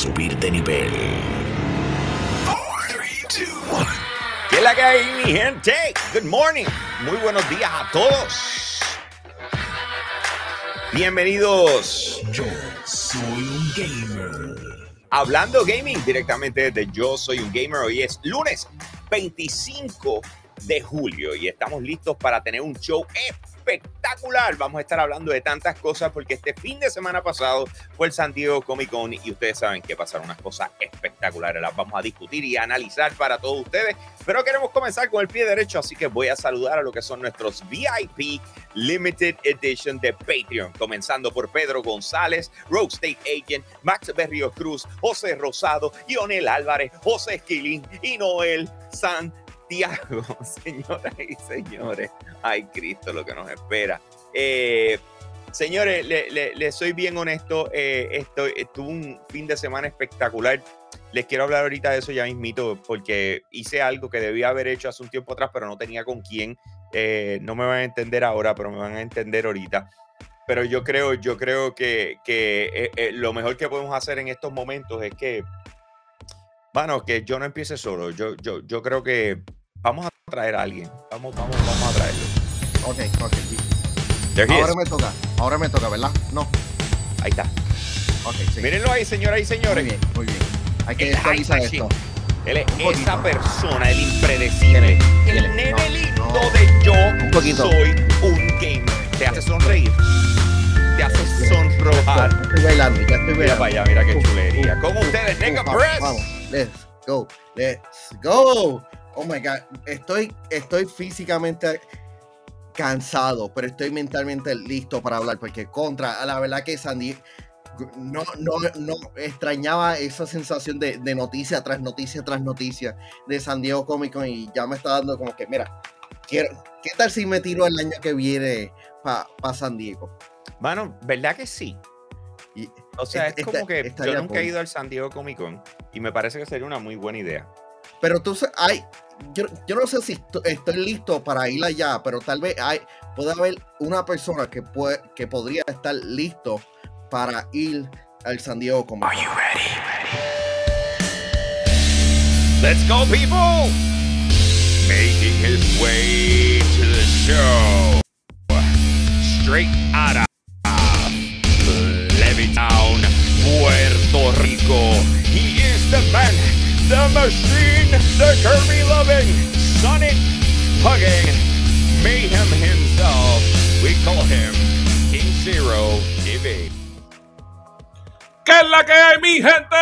subir de nivel. ¿Qué es la que hay, mi gente? Good morning. Muy buenos días a todos. Bienvenidos. Yo soy un gamer. Hablando gaming directamente desde Yo Soy un Gamer. Hoy es lunes 25 de julio y estamos listos para tener un show espectacular. Vamos a estar hablando de tantas cosas porque este fin de semana pasado fue el San Diego Comic Con y ustedes saben que pasaron unas cosas espectaculares. Las vamos a discutir y analizar para todos ustedes. Pero queremos comenzar con el pie derecho, así que voy a saludar a lo que son nuestros VIP Limited Edition de Patreon, comenzando por Pedro González, Rogue State Agent, Max Berrio Cruz, José Rosado, Ionel Álvarez, José Esquilín y Noel San Santiago, señoras y señores. Ay, Cristo, lo que nos espera. Eh, señores, le, le, soy bien honesto. Eh, esto, tuve un fin de semana espectacular. Les quiero hablar ahorita de eso ya mismito, porque hice algo que debía haber hecho hace un tiempo atrás, pero no tenía con quién. Eh, no me van a entender ahora, pero me van a entender ahorita. Pero yo creo, yo creo que, que eh, lo mejor que podemos hacer en estos momentos es que, bueno, que yo no empiece solo. Yo, yo, yo creo que Vamos a traer a alguien. Vamos, vamos, vamos a traerlo. Ok, ok. Ahora me toca. Ahora me toca, ¿verdad? No. Ahí está. Ok, sí. Mírenlo ahí, señoras y señores. Muy bien, muy bien. Hay que actualizar esto. Él es esa persona, el impredecible, el nene lindo de yo un poquito. soy un gamer. Te hace sonreír. Te hace sonrojar. Ya estoy bailando, ya estoy bailando. Mira para allá, mira qué chulería. Con ustedes, Nega Press. Vamos, let's go, let's go. Oh my God, estoy, estoy físicamente cansado, pero estoy mentalmente listo para hablar, porque contra, la verdad que Sandy no, no, no extrañaba esa sensación de, de, noticia tras noticia tras noticia de San Diego Comic Con y ya me está dando como que, mira, quiero, ¿qué tal si me tiro el año que viene para pa San Diego? Bueno, ¿verdad que sí? Y, o sea, es, es como que yo nunca he ido al San Diego Comic Con y me parece que sería una muy buena idea. Pero tú hay, yo, yo, no sé si estoy listo para ir allá, pero tal vez hay, puede haber una persona que, puede, que podría estar listo para ir al San Diego como. Are you ready? Let's go, people! Making his way to the show. Straight out of Levittown, Puerto Rico. He is the man the machine, the Kirby loving, Sonic hugging, mayhem himself. We call him King Zero TV. ¿Qué es la que hay, mi gente?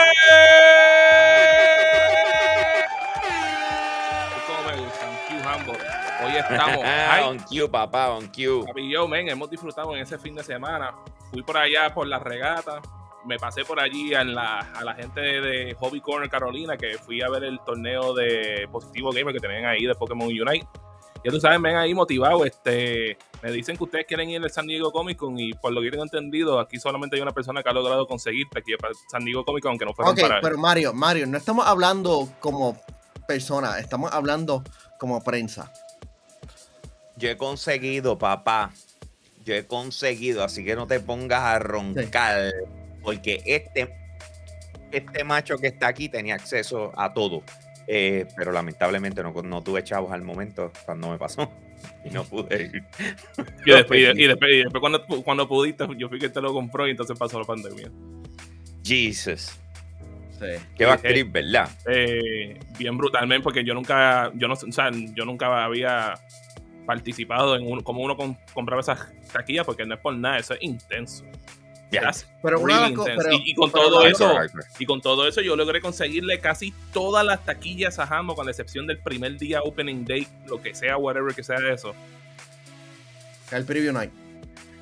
Hoy estamos. on Q, papá, on. Papi, yo, men, hemos disfrutado en ese fin de semana. Fui por allá por la regata me pasé por allí a la, a la gente de Hobby Corner Carolina, que fui a ver el torneo de Positivo Gamer que tenían ahí de Pokémon Unite. Ya tú sabes, ven ahí motivado. Este, me dicen que ustedes quieren ir al San Diego Comic Con y por lo que tengo entendido, aquí solamente hay una persona que ha logrado conseguir aquí para San Diego Comic Con, que no fue okay, para pero Mario, Mario, no estamos hablando como persona, estamos hablando como prensa. Yo he conseguido, papá. Yo he conseguido, así que no te pongas a roncar. Sí porque este, este macho que está aquí tenía acceso a todo. Eh, pero lamentablemente no, no, tuve chavos al momento cuando me pasó y no pude ir. Y después, y después, y después cuando, cuando, pudiste, yo fui que te lo compró y entonces pasó la pandemia. Jesus. Sí. Qué va a querer, ¿verdad? Eh, bien brutalmente, porque yo nunca, yo no, o sea, yo nunca había participado en un, como uno compraba esas taquillas, porque no es por nada, eso es intenso. Yes. Pero, really pero, y, y, con pero todo eso y con todo eso yo logré conseguirle casi todas las taquillas a Hambo con la excepción del primer día opening day lo que sea whatever que sea eso. El preview night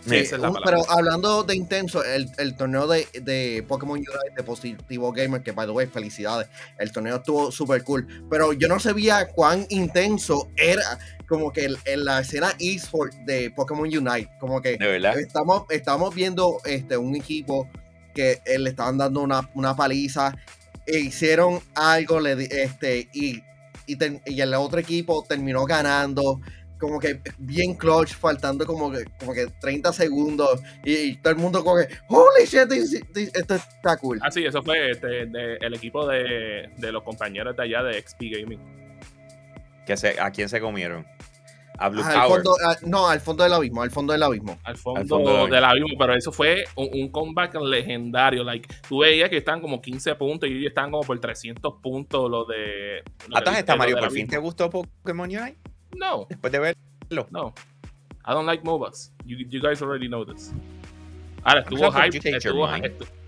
sí, esa es la pero hablando de intenso el, el torneo de, de, Pokémon Unite de Positivo Gamer que by the way felicidades. El torneo estuvo súper cool. Pero yo no sabía cuán intenso era como que en la escena eSport de Pokémon Unite, como que estamos, estamos viendo este, un equipo que eh, le estaban dando una, una paliza, e hicieron algo le, este, y, y, ten, y, el otro equipo terminó ganando. Como que bien clutch, faltando como que, como que 30 segundos y, todo el mundo como que, holy shit, esto está cool. Ah, sí, eso fue este, el equipo de, de, los compañeros de allá de XP Gaming. Que se, ¿A quién se comieron? A Blue al Fondo, no, al fondo del abismo, al fondo del abismo. Al fondo, del, abismo. pero eso fue un, comeback legendario. Like, tú veías que están como 15 puntos y ellos están como por 300 puntos los de. ¿Hasta está Mario? ¿Por fin te gustó Pokémon Unite? No. Después de verlo. No. I don't like MOBAs. You, you guys already know this. Ahora estuvo hype. Estuvo,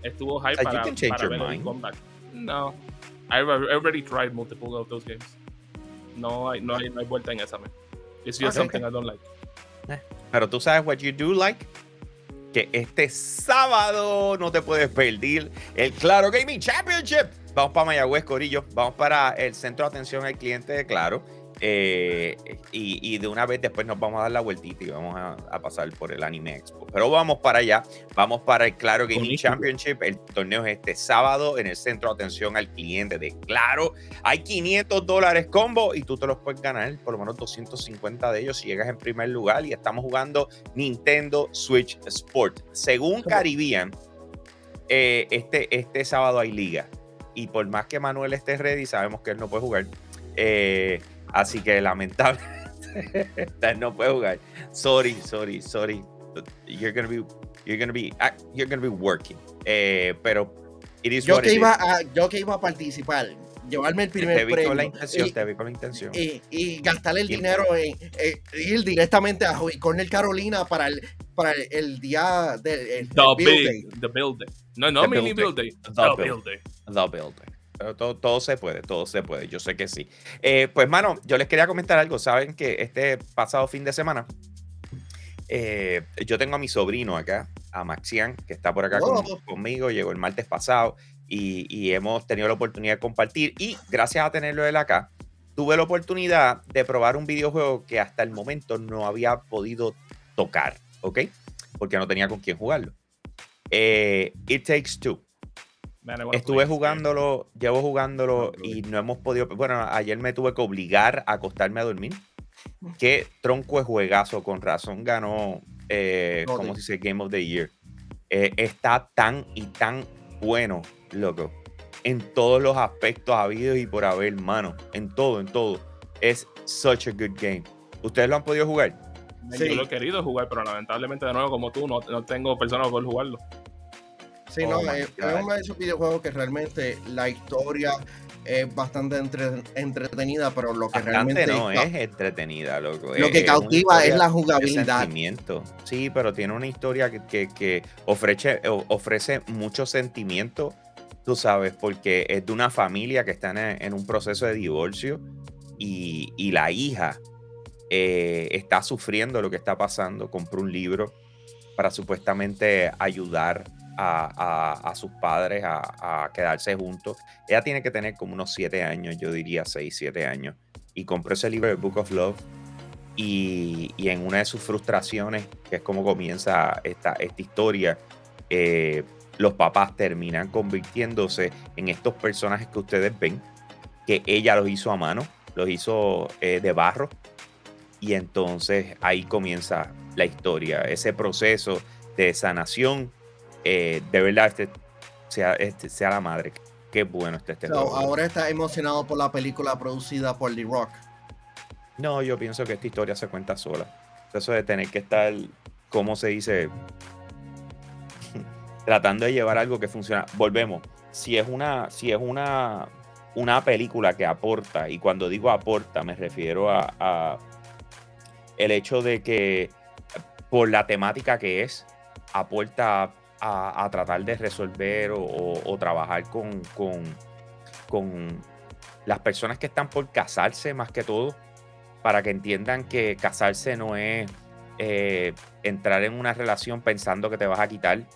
estuvo, hype para, para ver el comeback. No. I already tried multiple of those games. No hay, no hay, no hay vuelta en esa, man. It's just something I don't like. Eh, pero tú sabes what you do like? Que este sábado no te puedes perder el Claro Gaming Championship. Vamos para Mayagüez, Corillo. Vamos para el centro de atención al cliente de Claro. Eh, y, de una vez después nos vamos a dar la vueltita y vamos a, pasar por el Anime Expo. Pero vamos para allá, vamos para el Claro Gaming Championship. El torneo es este sábado en el centro de atención al cliente de Claro. Hay 500 dólares combo y tú te los puedes ganar, por lo menos 250 de ellos si llegas en primer lugar. Y estamos jugando Nintendo Switch Sport. Según Caribbean, eh, este, este sábado hay liga. Y por más que Manuel esté ready, sabemos que él no puede jugar. Eh, Así que lamentable. no puede jugar. Sorry, sorry, sorry. You're gonna be, you're gonna be, ah, you're gonna be working. Eh, pero it is yo que iba a, yo que iba a participar, llevarme el primer te vi premio. Con la intención, y, te vi con la intención. Y, y gastar el dinero en, ir directamente a Cornell Carolina para el, para el, día del the, build day. The build day. No, no mini. The, build day. The build day. Pero todo, todo, se puede, todo se puede. Yo sé que sí. Eh, pues, mano, yo les quería comentar algo. Saben que este pasado fin de semana, eh, yo tengo a mi sobrino acá, a Maxian, que está por acá conmigo. Llegó el martes pasado y, hemos tenido la oportunidad de compartir. Y gracias a tenerlo él acá, tuve la oportunidad de probar un videojuego que hasta el momento no había podido tocar, ¿ok? Porque no tenía con quién jugarlo. Eh, It Takes Two. Estuve jugándolo, llevo jugándolo y no hemos podido. Bueno, ayer me tuve que obligar a acostarme a dormir. Qué tronco de juegazo, con razón ganó, eh, como se dice, Game of the Year. Eh, está tan y tan bueno, loco. En todos los aspectos habidos y por haber, mano. En todo, en todo. Es such a good game. ¿Ustedes lo han podido jugar? Sí. Yo lo he querido jugar, pero lamentablemente, de nuevo, como tú, no, no tengo personas para poder jugarlo. Sí, no, oh es, uno de esos videojuegos que realmente la historia es bastante entretenida, pero lo que realmente no es entretenida, loco. Lo que cautiva es, la jugabilidad. Sí, pero tiene una historia que, que, ofrece, ofrece mucho sentimiento, tú sabes, porque es de una familia que está en, un proceso de divorcio y, y la hija eh, está sufriendo lo que está pasando, compró un libro para supuestamente ayudar a, sus padres a, quedarse juntos. Ella tiene que tener como unos siete años, yo diría seis, siete años. Y compró ese libro, de Book of Love. Y, en una de sus frustraciones, que es como comienza esta, esta historia, eh, los papás terminan convirtiéndose en estos personajes que ustedes ven, que ella los hizo a mano, los hizo eh, de barro. Y entonces ahí comienza la historia, ese proceso de sanación eh, de verdad este sea, este sea la madre. Qué bueno este, este Ahora está emocionado por la película producida por The Rock. No, yo pienso que esta historia se cuenta sola. Eso de tener que estar, ¿cómo se dice? Tratando de llevar algo que funciona. Volvemos. Si es una, si es una, una película que aporta, y cuando digo aporta, me refiero a, a el hecho de que por la temática que es, aporta a, tratar de resolver o, trabajar con, con, las personas que están por casarse más que todo, para que entiendan que casarse no es eh, entrar en una relación pensando que te vas a quitar,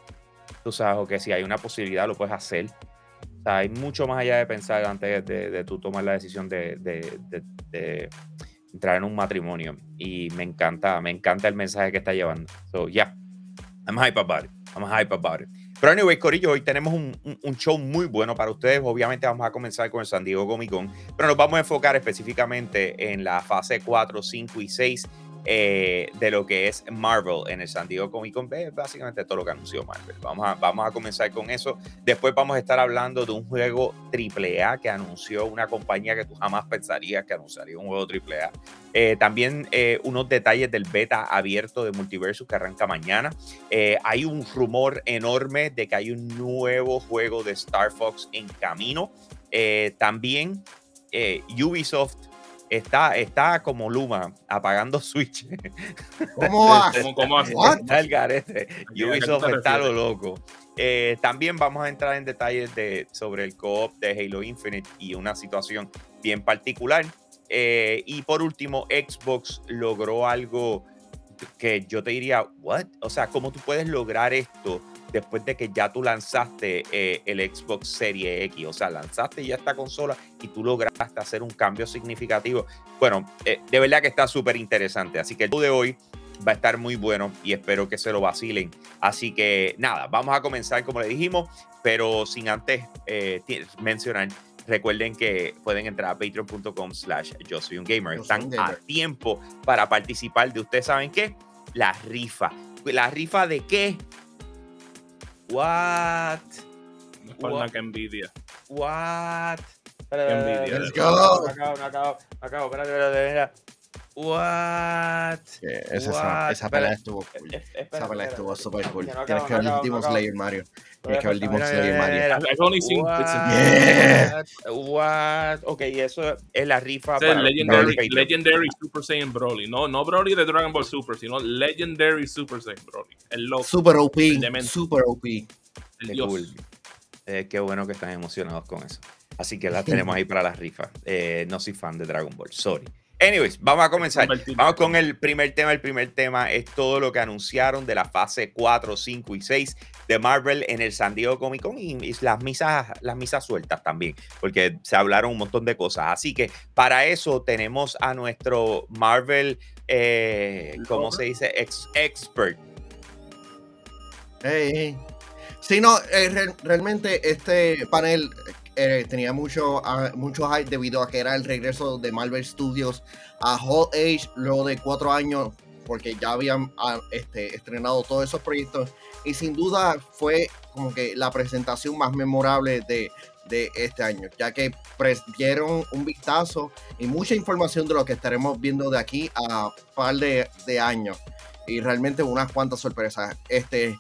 tú sabes, o que si hay una posibilidad lo puedes hacer. O sea, hay mucho más allá de pensar antes de, tú tomar la decisión de, entrar en un matrimonio. Y me encanta, me encanta el mensaje que está llevando. So, yeah, I'm hype about it. I'm hype about it. Pero anyway, Corillo, hoy tenemos un, un, show muy bueno para ustedes. Obviamente vamos a comenzar con el San Diego Comic Con, pero nos vamos a enfocar específicamente en la fase 4, 5 y 6 eh, de lo que es Marvel en el San Diego Con. Básicamente todo lo que anunció Marvel. Vamos a, vamos a comenzar con eso. Después vamos a estar hablando de un juego AAA que anunció una compañía que tú jamás pensarías que anunciaría un juego AAA. Eh, también eh, unos detalles del beta abierto de Multiversus que arranca mañana. hay un rumor enorme de que hay un nuevo juego de Star Fox en camino. también Ubisoft está, está como Luma apagando Switch. ¿Cómo va? ¿Cómo, Está el garete. Ubisoft está lo loco. Eh, también vamos a entrar en detalles de, sobre el co-op de Halo Infinite y una situación bien particular. Eh, y por último, Xbox logró algo que yo te diría, ¿what? O sea, ¿cómo tú puedes lograr esto? Después de que ya tú lanzaste eh, el Xbox Series X. O sea, lanzaste ya esta consola y tú lograste hacer un cambio significativo. Bueno, eh, de verdad que está súper interesante. Así que el de hoy va a estar muy bueno y espero que se lo vacilen. Así que nada, vamos a comenzar como le dijimos, pero sin antes eh, mencionar. Recuerden que pueden entrar a patreon.com slash yo soy un gamer. Están a tiempo para participar de ustedes saben qué? La rifa. ¿La rifa de qué? What? No es What? que envidia. What? envidia. Let's go. Acabo, acabo, acabo. Espérate, espérate, espérate. What? esa, esa pelea estuvo cool. esa pelea estuvo super cool. Tienes que ver el Demon Slayer Mario. Tienes que ver el Demon Slayer Mario. I've only seen What? What? Ok, eso es la rifa para Legendary, Legendary Super Saiyan Broly. No, no Broly de Dragon Ball Super, sino Legendary Super Saiyan Broly. El loco. Super OP. Super OP. El Dios. Cool. Eh, qué bueno que están emocionados con eso. Así que la tenemos ahí para la rifa. Eh, no soy fan de Dragon Ball, sorry. Anyways, vamos a comenzar. Vamos con el primer tema. El primer tema es todo lo que anunciaron de la fase 4, 5 y 6 de Marvel en el San Diego Comic Con y, las misas, las misas sueltas también, porque se hablaron un montón de cosas. Así que para eso tenemos a nuestro Marvel, eh, ¿cómo se dice? expert. Hey, Sí, no, eh, realmente este panel eh, tenía mucho, uh, mucho hype debido a que era el regreso de Marvel Studios a Hall Age luego de cuatro años, porque ya habían ah, este, estrenado todos esos proyectos. Y sin duda fue como que la presentación más memorable de, de este año, ya que dieron un vistazo y mucha información de lo que estaremos viendo de aquí a un par de, de años. Y realmente unas cuantas sorpresas. Este,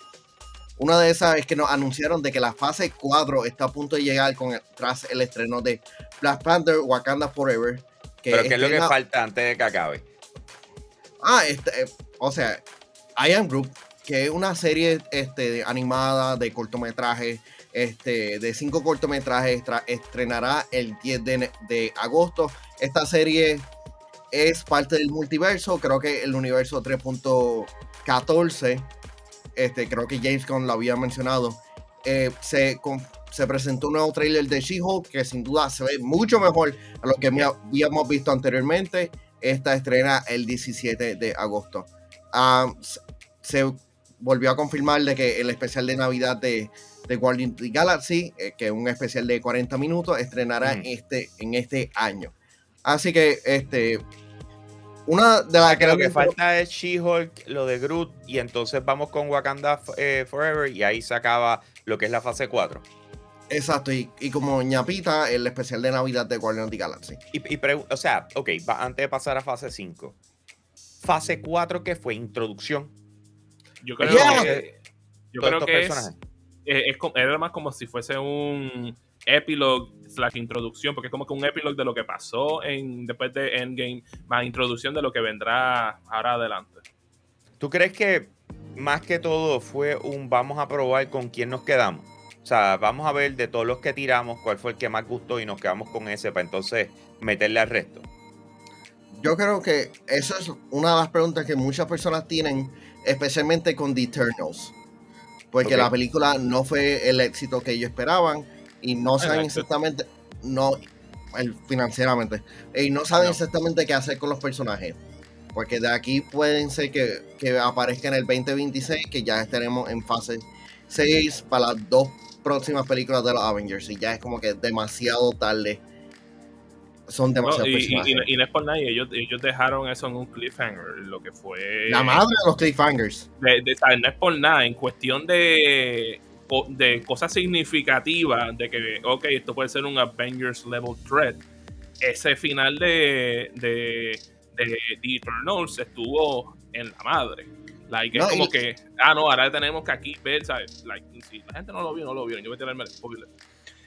una de esas es que nos anunciaron de que la fase 4 está a punto de llegar con tras el estreno de Black Panther Wakanda Forever. ¿Pero qué es lo que falta antes de que acabe? Ah, este, eh, o sea, I Am Group, que es una serie este, animada de cortometrajes, este, de cinco cortometrajes, estrenará el 10 de, de agosto. Esta serie es parte del multiverso, creo que el universo 3.14 este, creo que James Gunn lo había mencionado, eh, se, se presentó un nuevo trailer de She-Hulk que sin duda se ve mucho mejor a lo que habíamos visto anteriormente. Esta estrena el 17 de agosto. Ah, se volvió a confirmar de que el especial de Navidad de, de Guardian of the Galaxy, eh, que es un especial de 40 minutos, estrenará este, en este año. Así que este, una de las que lo que falta es She-Hulk, lo de Groot, y entonces vamos con Wakanda eh, Forever y ahí se acaba lo que es la fase 4. Exacto, y, como ñapita, el especial de Navidad de Guardian of the Galaxy. Y, o sea, ok, antes de pasar a fase 5, fase 4 que fue introducción. Yo creo que, yo creo que es, es, era más como si fuese un epilogue slash introducción, porque es como que un epilogue de lo que pasó en, después de Endgame, más introducción de lo que vendrá ahora adelante. ¿Tú crees que más que todo fue un vamos a probar con quién nos quedamos? O sea, vamos a ver de todos los que tiramos cuál fue el que más gustó y nos quedamos con ese para entonces meterle al resto. Yo creo que eso es una de las preguntas que muchas personas tienen, especialmente con The Eternals. Porque la película no fue el éxito que ellos esperaban y no saben exactamente, no, financieramente, y no saben exactamente qué hacer con los personajes. Porque de aquí pueden ser que, que aparezca en el 2026, que ya estaremos en fase 6 para las dos próximas películas de los Avengers y ya es como que demasiado tarde. Son demasiado y, y, no es por nadie, ellos, ellos dejaron eso en un cliffhanger, lo que fue... La madre de los cliffhangers. De, no es por nada, en cuestión de, de cosas significativas, de que, ok, esto puede ser un Avengers level threat. Ese final de, de, de The Eternals estuvo en la madre. Like, es como que, ah, no, ahora tenemos que aquí ver, ¿sabes? Like, si la gente no lo vio, no lo vio. Yo voy a tirarme el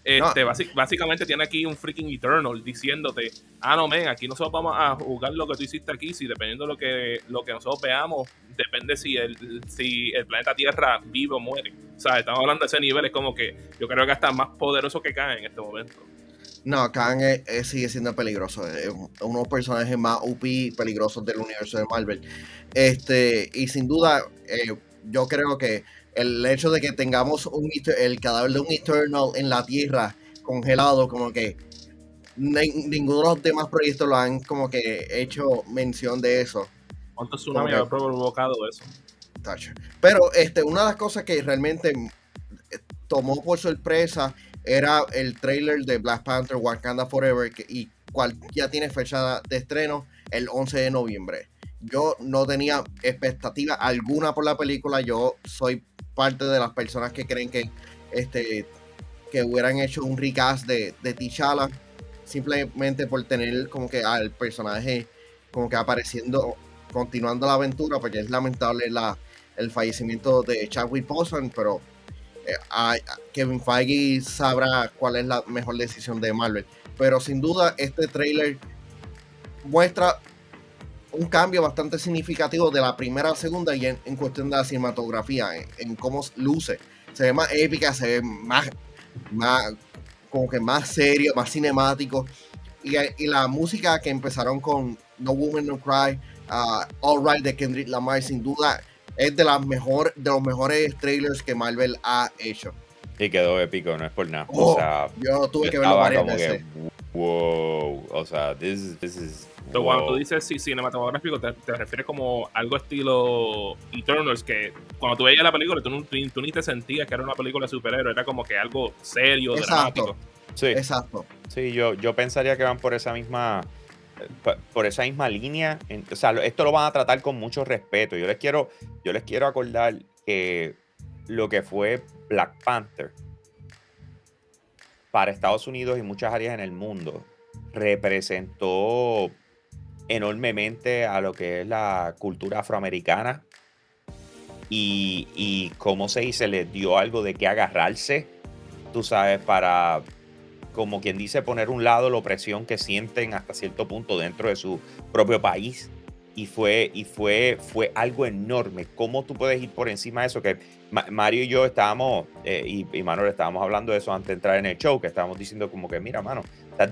este, básicamente tiene aquí un freaking Eternal diciéndote, ah, no, men, aquí nosotros vamos a jugar lo que tú hiciste aquí, si dependiendo de lo que, lo que nosotros veamos, depende si el, si el planeta Tierra vive o muere. O sea, estamos hablando de ese nivel, es como que yo creo que hasta más poderoso que Khan en este momento. No, Khan sigue siendo peligroso. Es uno de los personajes más UP peligrosos del universo de Marvel. Este, y sin duda, eh, yo creo que el hecho de que tengamos un, el cadáver de un Eternal en la Tierra congelado, como que ninguno de los demás proyectos lo han como que hecho mención de eso. ¿Cuántos tsunamis ha provocado eso? Pero este, una de las cosas que realmente eh, tomó por sorpresa era el trailer de Black Panther Wakanda Forever y cual ya tiene fecha de estreno el 11 de noviembre. Yo no tenía expectativa alguna por la película, yo soy parte de las personas que creen que este que hubieran hecho un recast de, de T'Challa simplemente por tener como que al personaje como que apareciendo continuando la aventura porque es lamentable la, el fallecimiento de Chadwick Boseman pero eh, Kevin Feige sabrá cuál es la mejor decisión de Marvel. Pero sin duda este trailer muestra un cambio bastante significativo de la primera a segunda y en, cuestión de la cinematografía, en, cómo luce. Se ve más épica, se ve más, más como que más serio, más cinemático. Y, la música que empezaron con No Woman No Cry, uh, All Right de Kendrick Lamar, sin duda es de, las mejor, de los mejores trailers que Marvel ha hecho. Y quedó épico, no es por nada. o oh, sea, yo tuve que verlo varias veces. wow, o sea, this, this is cuando tú dices sí, cinematográfico, te, refieres como algo estilo Eternals, que cuando tú veías la película, tú, tú, ni te sentías que era una película de superhéroe, era como que algo serio, dramático. Sí. Exacto. Sí, yo, yo pensaría que van por esa misma por esa misma línea. O sea, esto lo van a tratar con mucho respeto. Yo les quiero, yo les quiero acordar que lo que fue Black Panther para Estados Unidos y muchas áreas en el mundo representó enormemente a lo que es la cultura afroamericana y, cómo se dice, les dio algo de qué agarrarse, tú sabes, para, como quien dice, poner un lado la opresión que sienten hasta cierto punto dentro de su propio país. Y fue, y fue, fue algo enorme. ¿Cómo tú puedes ir por encima de eso? Que Mario y yo estábamos, eh, y, y, Manuel estábamos hablando de eso antes de entrar en el show, que estábamos diciendo como que, mira, mano,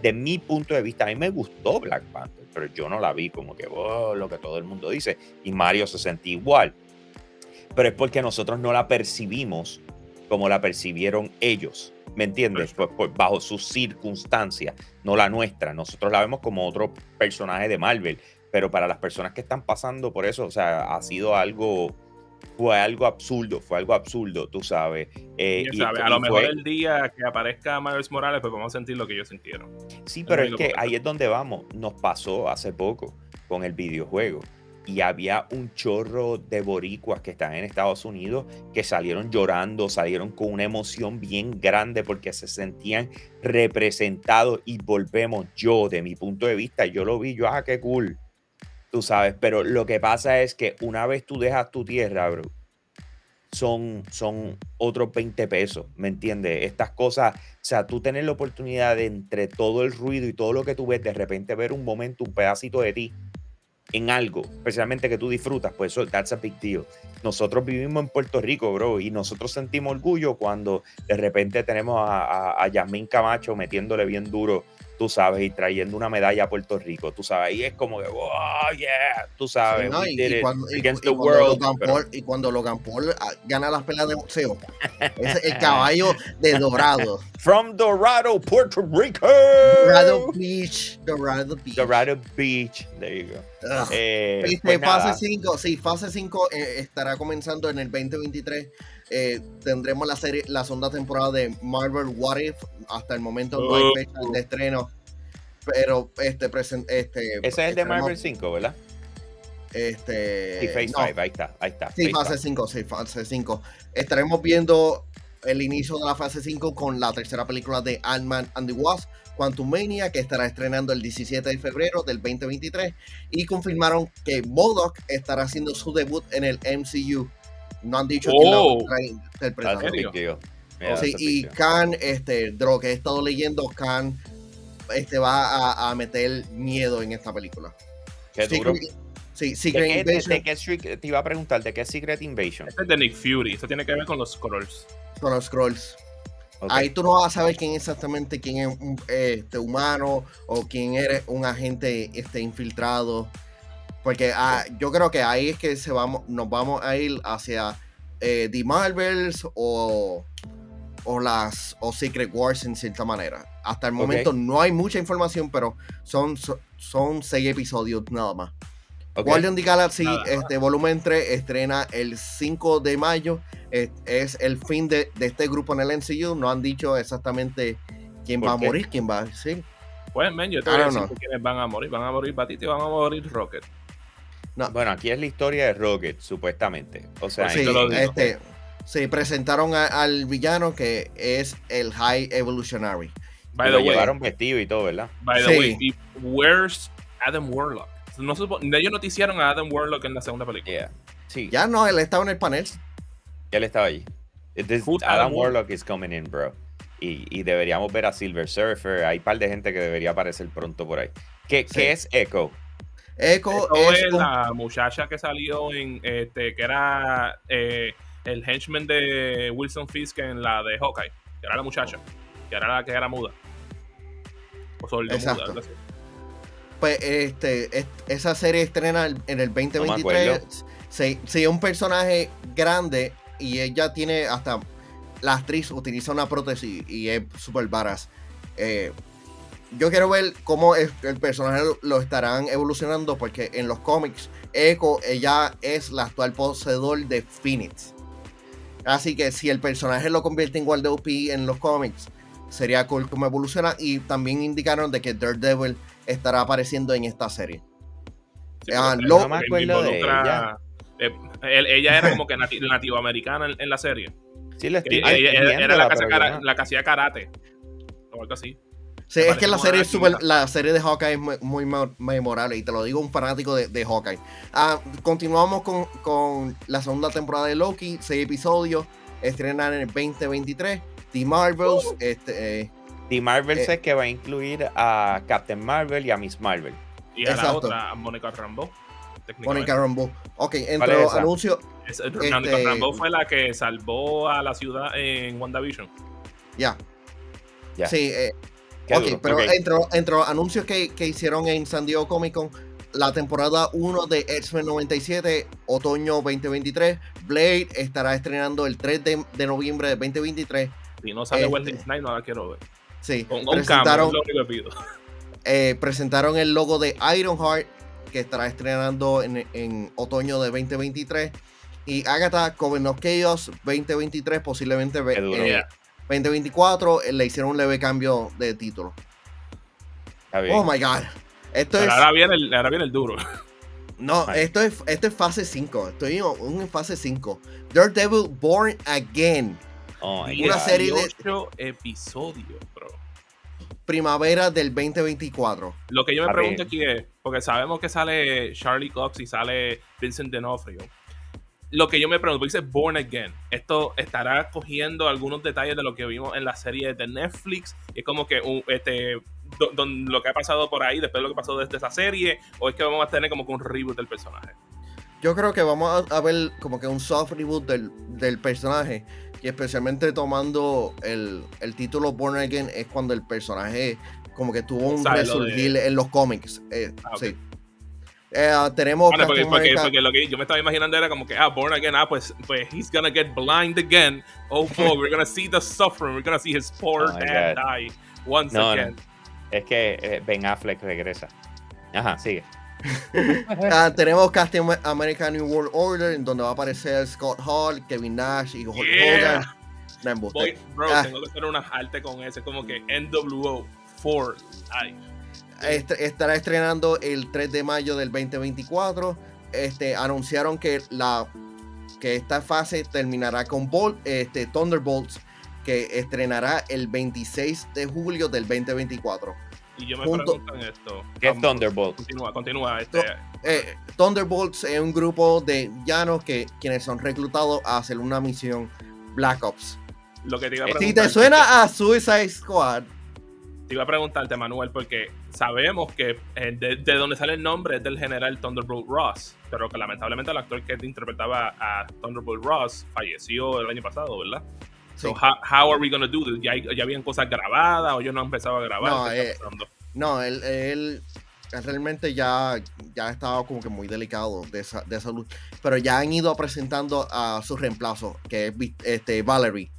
de mi punto de vista, a mí me gustó Black Panther pero yo no la vi como que oh, lo que todo el mundo dice. Y Mario se sentía igual. Pero es porque nosotros no la percibimos como la percibieron ellos. ¿Me entiendes? Pues, pues, bajo sus circunstancias, no la nuestra. Nosotros la vemos como otro personaje de Marvel. Pero para las personas que están pasando por eso, o sea, ha sido algo fue algo absurdo, fue algo absurdo, tú sabes. Eh, a lo mejor el día que aparezca Miles Morales, pues vamos a sentir lo que ellos sintieron. Sí, pero es, que ahí es donde vamos. Nos pasó hace poco con el videojuego. Y había un chorro de boricuas que están en Estados Unidos que salieron llorando, salieron con una emoción bien grande porque se sentían representados. Y volvemos, yo, de mi punto de vista, yo lo vi, yo, ah, qué cool tú sabes, pero lo que pasa es que una vez tú dejas tu tierra, bro, son, son otros 20 pesos, ¿me entiendes? Estas cosas, o sea, tú tienes la oportunidad de entre todo el ruido y todo lo que tú ves, de repente ver un momento, un pedacito de ti en algo, especialmente que tú disfrutas, pues eso, that's a big. Nosotros vivimos en Puerto Rico, bro, y nosotros sentimos orgullo cuando de repente tenemos a, a, a Yasmín Camacho metiéndole bien duro tú sabes, y trayendo una medalla a Puerto Rico, tú sabes, y es como que, oh, yeah, tú sabes, y, cuando, Logan Paul, y cuando Logan Paul ah, gana las peleas de boxeo, es el caballo de Dorado. From Dorado, Puerto Rico. Dorado Beach, Dorado Beach. Dorado Beach, there you go. Eh, pues fase 5, sí, fase 5 eh, estará comenzando en el 2023 eh, tendremos la serie, la segunda temporada de Marvel What If. Hasta el momento no hay Oh. fecha de estreno. Pero este presente. Este, Ese es el de Marvel 5, ¿verdad? Este. Sí, Phase no, 5, ahí está, ahí está. Sí, fase five. 5, sí, fase 5. Estaremos viendo el inicio de la fase 5 con la tercera película de Ant-Man and the Wasp, Quantum Mania, que estará estrenando el 17 de febrero del 2023. Y confirmaron que MODOK estará haciendo su debut en el MCU. No han dicho quién la Oh. That's interpretando. a serio? big deal. Yeah, Sí, y. Khan, este, de lo que he estado leyendo, Khan este, va a, a meter miedo en esta película. Qué duro. Secret, sí, ¿De Secret qué, de- Invasion de qué Secret- te iba a preguntar, ¿de qué Secret Invasion? Este es de Nick Fury. Eso tiene que ver con los Scrolls. con los Scrolls. Ok. Ahí tú no vas a saber quién exactamente quién es un este, humano o quién eres un agente este, infiltrado. Porque ah, yo creo que ahí es que se vamos, nos vamos a ir hacia eh, The Marvels o, o las o Secret Wars en cierta manera. Hasta el momento no hay mucha información, pero son, son, son seis episodios nada más. Guardian of the Galaxy, Nada este volumen 3, estrena el 5 de mayo. Es, es el fin de, de este grupo en el MCU. No han dicho exactamente quién ¿Por va a morir, quién va. Sí. Pues, men, yo te voy a decir quiénes van a morir. Van a morir Batista y van a morir Rocket. Bueno, aquí es la historia de Rocket, supuestamente. O sea, Sí, lo digo. este, sí, presentaron a- al villano que es el High Evolutionary. By lo the way, llevaron vestido y todo, ¿verdad? by the Sí. way, y where's Adam Warlock? No supo- ellos noticiaron a Adam Warlock en la segunda película. Yeah. Sí, Ya no, él estaba en el panel. ya él estaba allí. Adam Adam Warlock is coming in, bro. Y, y deberíamos ver a Silver Surfer. Hay un par de gente que debería aparecer pronto por ahí. ¿Qué, Sí. qué es Echo? Echo es es un- la muchacha que salió en este que era eh, el henchman de Wilson Fisk en la de Hawkeye, que era la muchacha, que era la que era muda. O sordo muda, Exacto. algo así. pues este, es- esa serie estrena en el No me 2023. acuerdo. sí, sí, es un personaje grande y ella tiene hasta. La actriz utiliza una prótesis y es súper varas. Eh, yo quiero ver cómo el personaje lo, estarán evolucionando porque en los cómics Echo ella es la actual poseedor de Phoenix. Así que si el personaje lo convierte en Guardia OP en los cómics, sería cool cómo evoluciona. Y también indicaron de que Daredevil estará apareciendo en esta serie. Sí, Ah, lo- No me acuerdo de eh, él- ella era como que nati- nativoamericana en, en la serie. Sí, la Que estoy, ella- era, que hacía la que hacía karate. O algo así. Sí, es que la serie, es química. la serie de Hawkeye es muy, muy mem- memorable y te lo digo un fanático de, de Hawkeye. Ah, continuamos con, con la segunda temporada de Loki, seis episodios, estrenan en el 2023. The Marvels, Uh. este, eh, The Marvel Eh. sé que va a incluir a Captain Marvel y a Miss Marvel. Y a la otra, a Mónica Rambeau. Monica Rambeau. Ok, ¿Cuál entre los anuncios, Es- Este- Mónica Rambeau fue la que salvó a la ciudad en WandaVision. ya. Ya. Sí, eh, Qué ok, duro. pero Ok. Entre, entre los anuncios que, que hicieron en San Diego Comic Con, la temporada 1 de X-Men 97, otoño 2023, Blade estará estrenando el 3 de, de noviembre de 2023. Si no sale Este. Wesley Snipes, no la quiero ver. Sí, Con, presentaron, es lo que pido. eh, presentaron el logo de Ironheart, que estará estrenando en, en otoño de 2023. Y Agatha Coven of Chaos 2023, posiblemente ve- Qué duro. eh, Yeah. 2024, eh, le hicieron un leve cambio de título. Está bien. Oh my god. Esto Pero es. ahora viene el, ahora viene el duro. No, Ay. esto es, esto es fase 5. Estoy en, fase 5. Daredevil Born Again. Oh, una serie de- 18 episodios, bro. Primavera del 2024. Lo que yo me pregunto aquí es, porque sabemos que sale Charlie Cox y sale Vincent D'Onofrio. Lo que yo me pregunto, porque dice Born Again, esto estará cogiendo algunos detalles de lo que vimos en la serie de Netflix. Y es como que este, do- lo que ha pasado por ahí, después de lo que pasó desde esa serie, o es que vamos a tener como que un reboot del personaje. Yo creo que vamos a, a ver como que un soft reboot del, del personaje. Y especialmente tomando el, el título Born Again es cuando el personaje como que tuvo un de- resurgir en los cómics. eh, Ah, sí. Eh, tenemos porque, porque- porque lo que yo me estaba imaginando era como que, ah, Born Again, ah, pues, pues he's gonna get blind again. Oh, boy, we're gonna see the suffering, we're gonna see his poor Oh, my dad God. die once No, no. again. Es que eh, Ben Affleck regresa. Ajá, sigue. Ah, tenemos Casting American New World Order, en donde va a aparecer Scott Hall, Kevin Nash y Hulk Yeah. Hogan. No embuste. Voy- bro, Ah. tengo que hacer una arte con ese, como que NWO for Life. Est- estará estrenando el 3 de mayo del 2024. Este, anunciaron que la que esta fase terminará con Bolt, este, Thunderbolts, que estrenará el 26 de julio del 2024. Y yo me Junto- pregunto en esto. ¿Qué es Vamos, Thunderbolt? Continúa, continúa. Este, Eh, Thunderbolts es un grupo de villanos que quienes son reclutados a hacer una misión Black Ops. lo que te iba a Si preguntar. Si te suena a Suicide Squad, Te iba a preguntarte, Manuel, porque sabemos que eh, de, de donde sale el nombre es del general Thunderbolt Ross, pero que lamentablemente el actor que interpretaba a Thunderbolt Ross falleció el año pasado, ¿verdad? sí. So, how, how are we gonna do this? ¿Ya, ya habían cosas grabadas o yo no empezaba a grabar? No, ¿Qué está eh? No, él, él realmente ya, ya estaba como que muy delicado de, esa, de salud. Pero ya han ido presentando a su reemplazo, que es este, Valerie.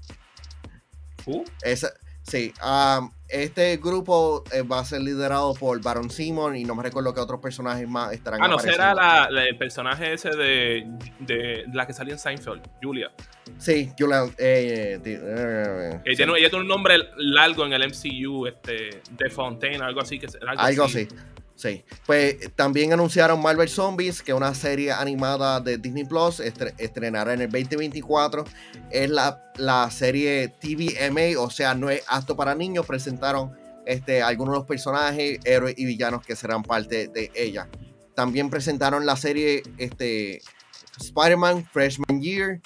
Uh, Esa, sí, am, este grupo eh, va a ser liderado por Baron Simon y no me recuerdo qué otros personajes más estarán Ah, no, será la, la- el personaje ese de, de la que salía en Seinfeld, Julia. Sí, Julian. eh, eh, Que sí, tiene- ella tiene un nombre largo en el MCU, este, de Fontaine, algo así. Que, algo, Algo así. Sí. Pues también anunciaron Marvel Zombies, que es una serie animada de Disney Plus, estre- estrenará en el 2024. Es la, la serie TVMA, o sea, no es apto para niños. Presentaron este, algunos de los personajes, héroes y villanos que serán parte de ella. También presentaron la serie este, Spider-Man Freshman Year,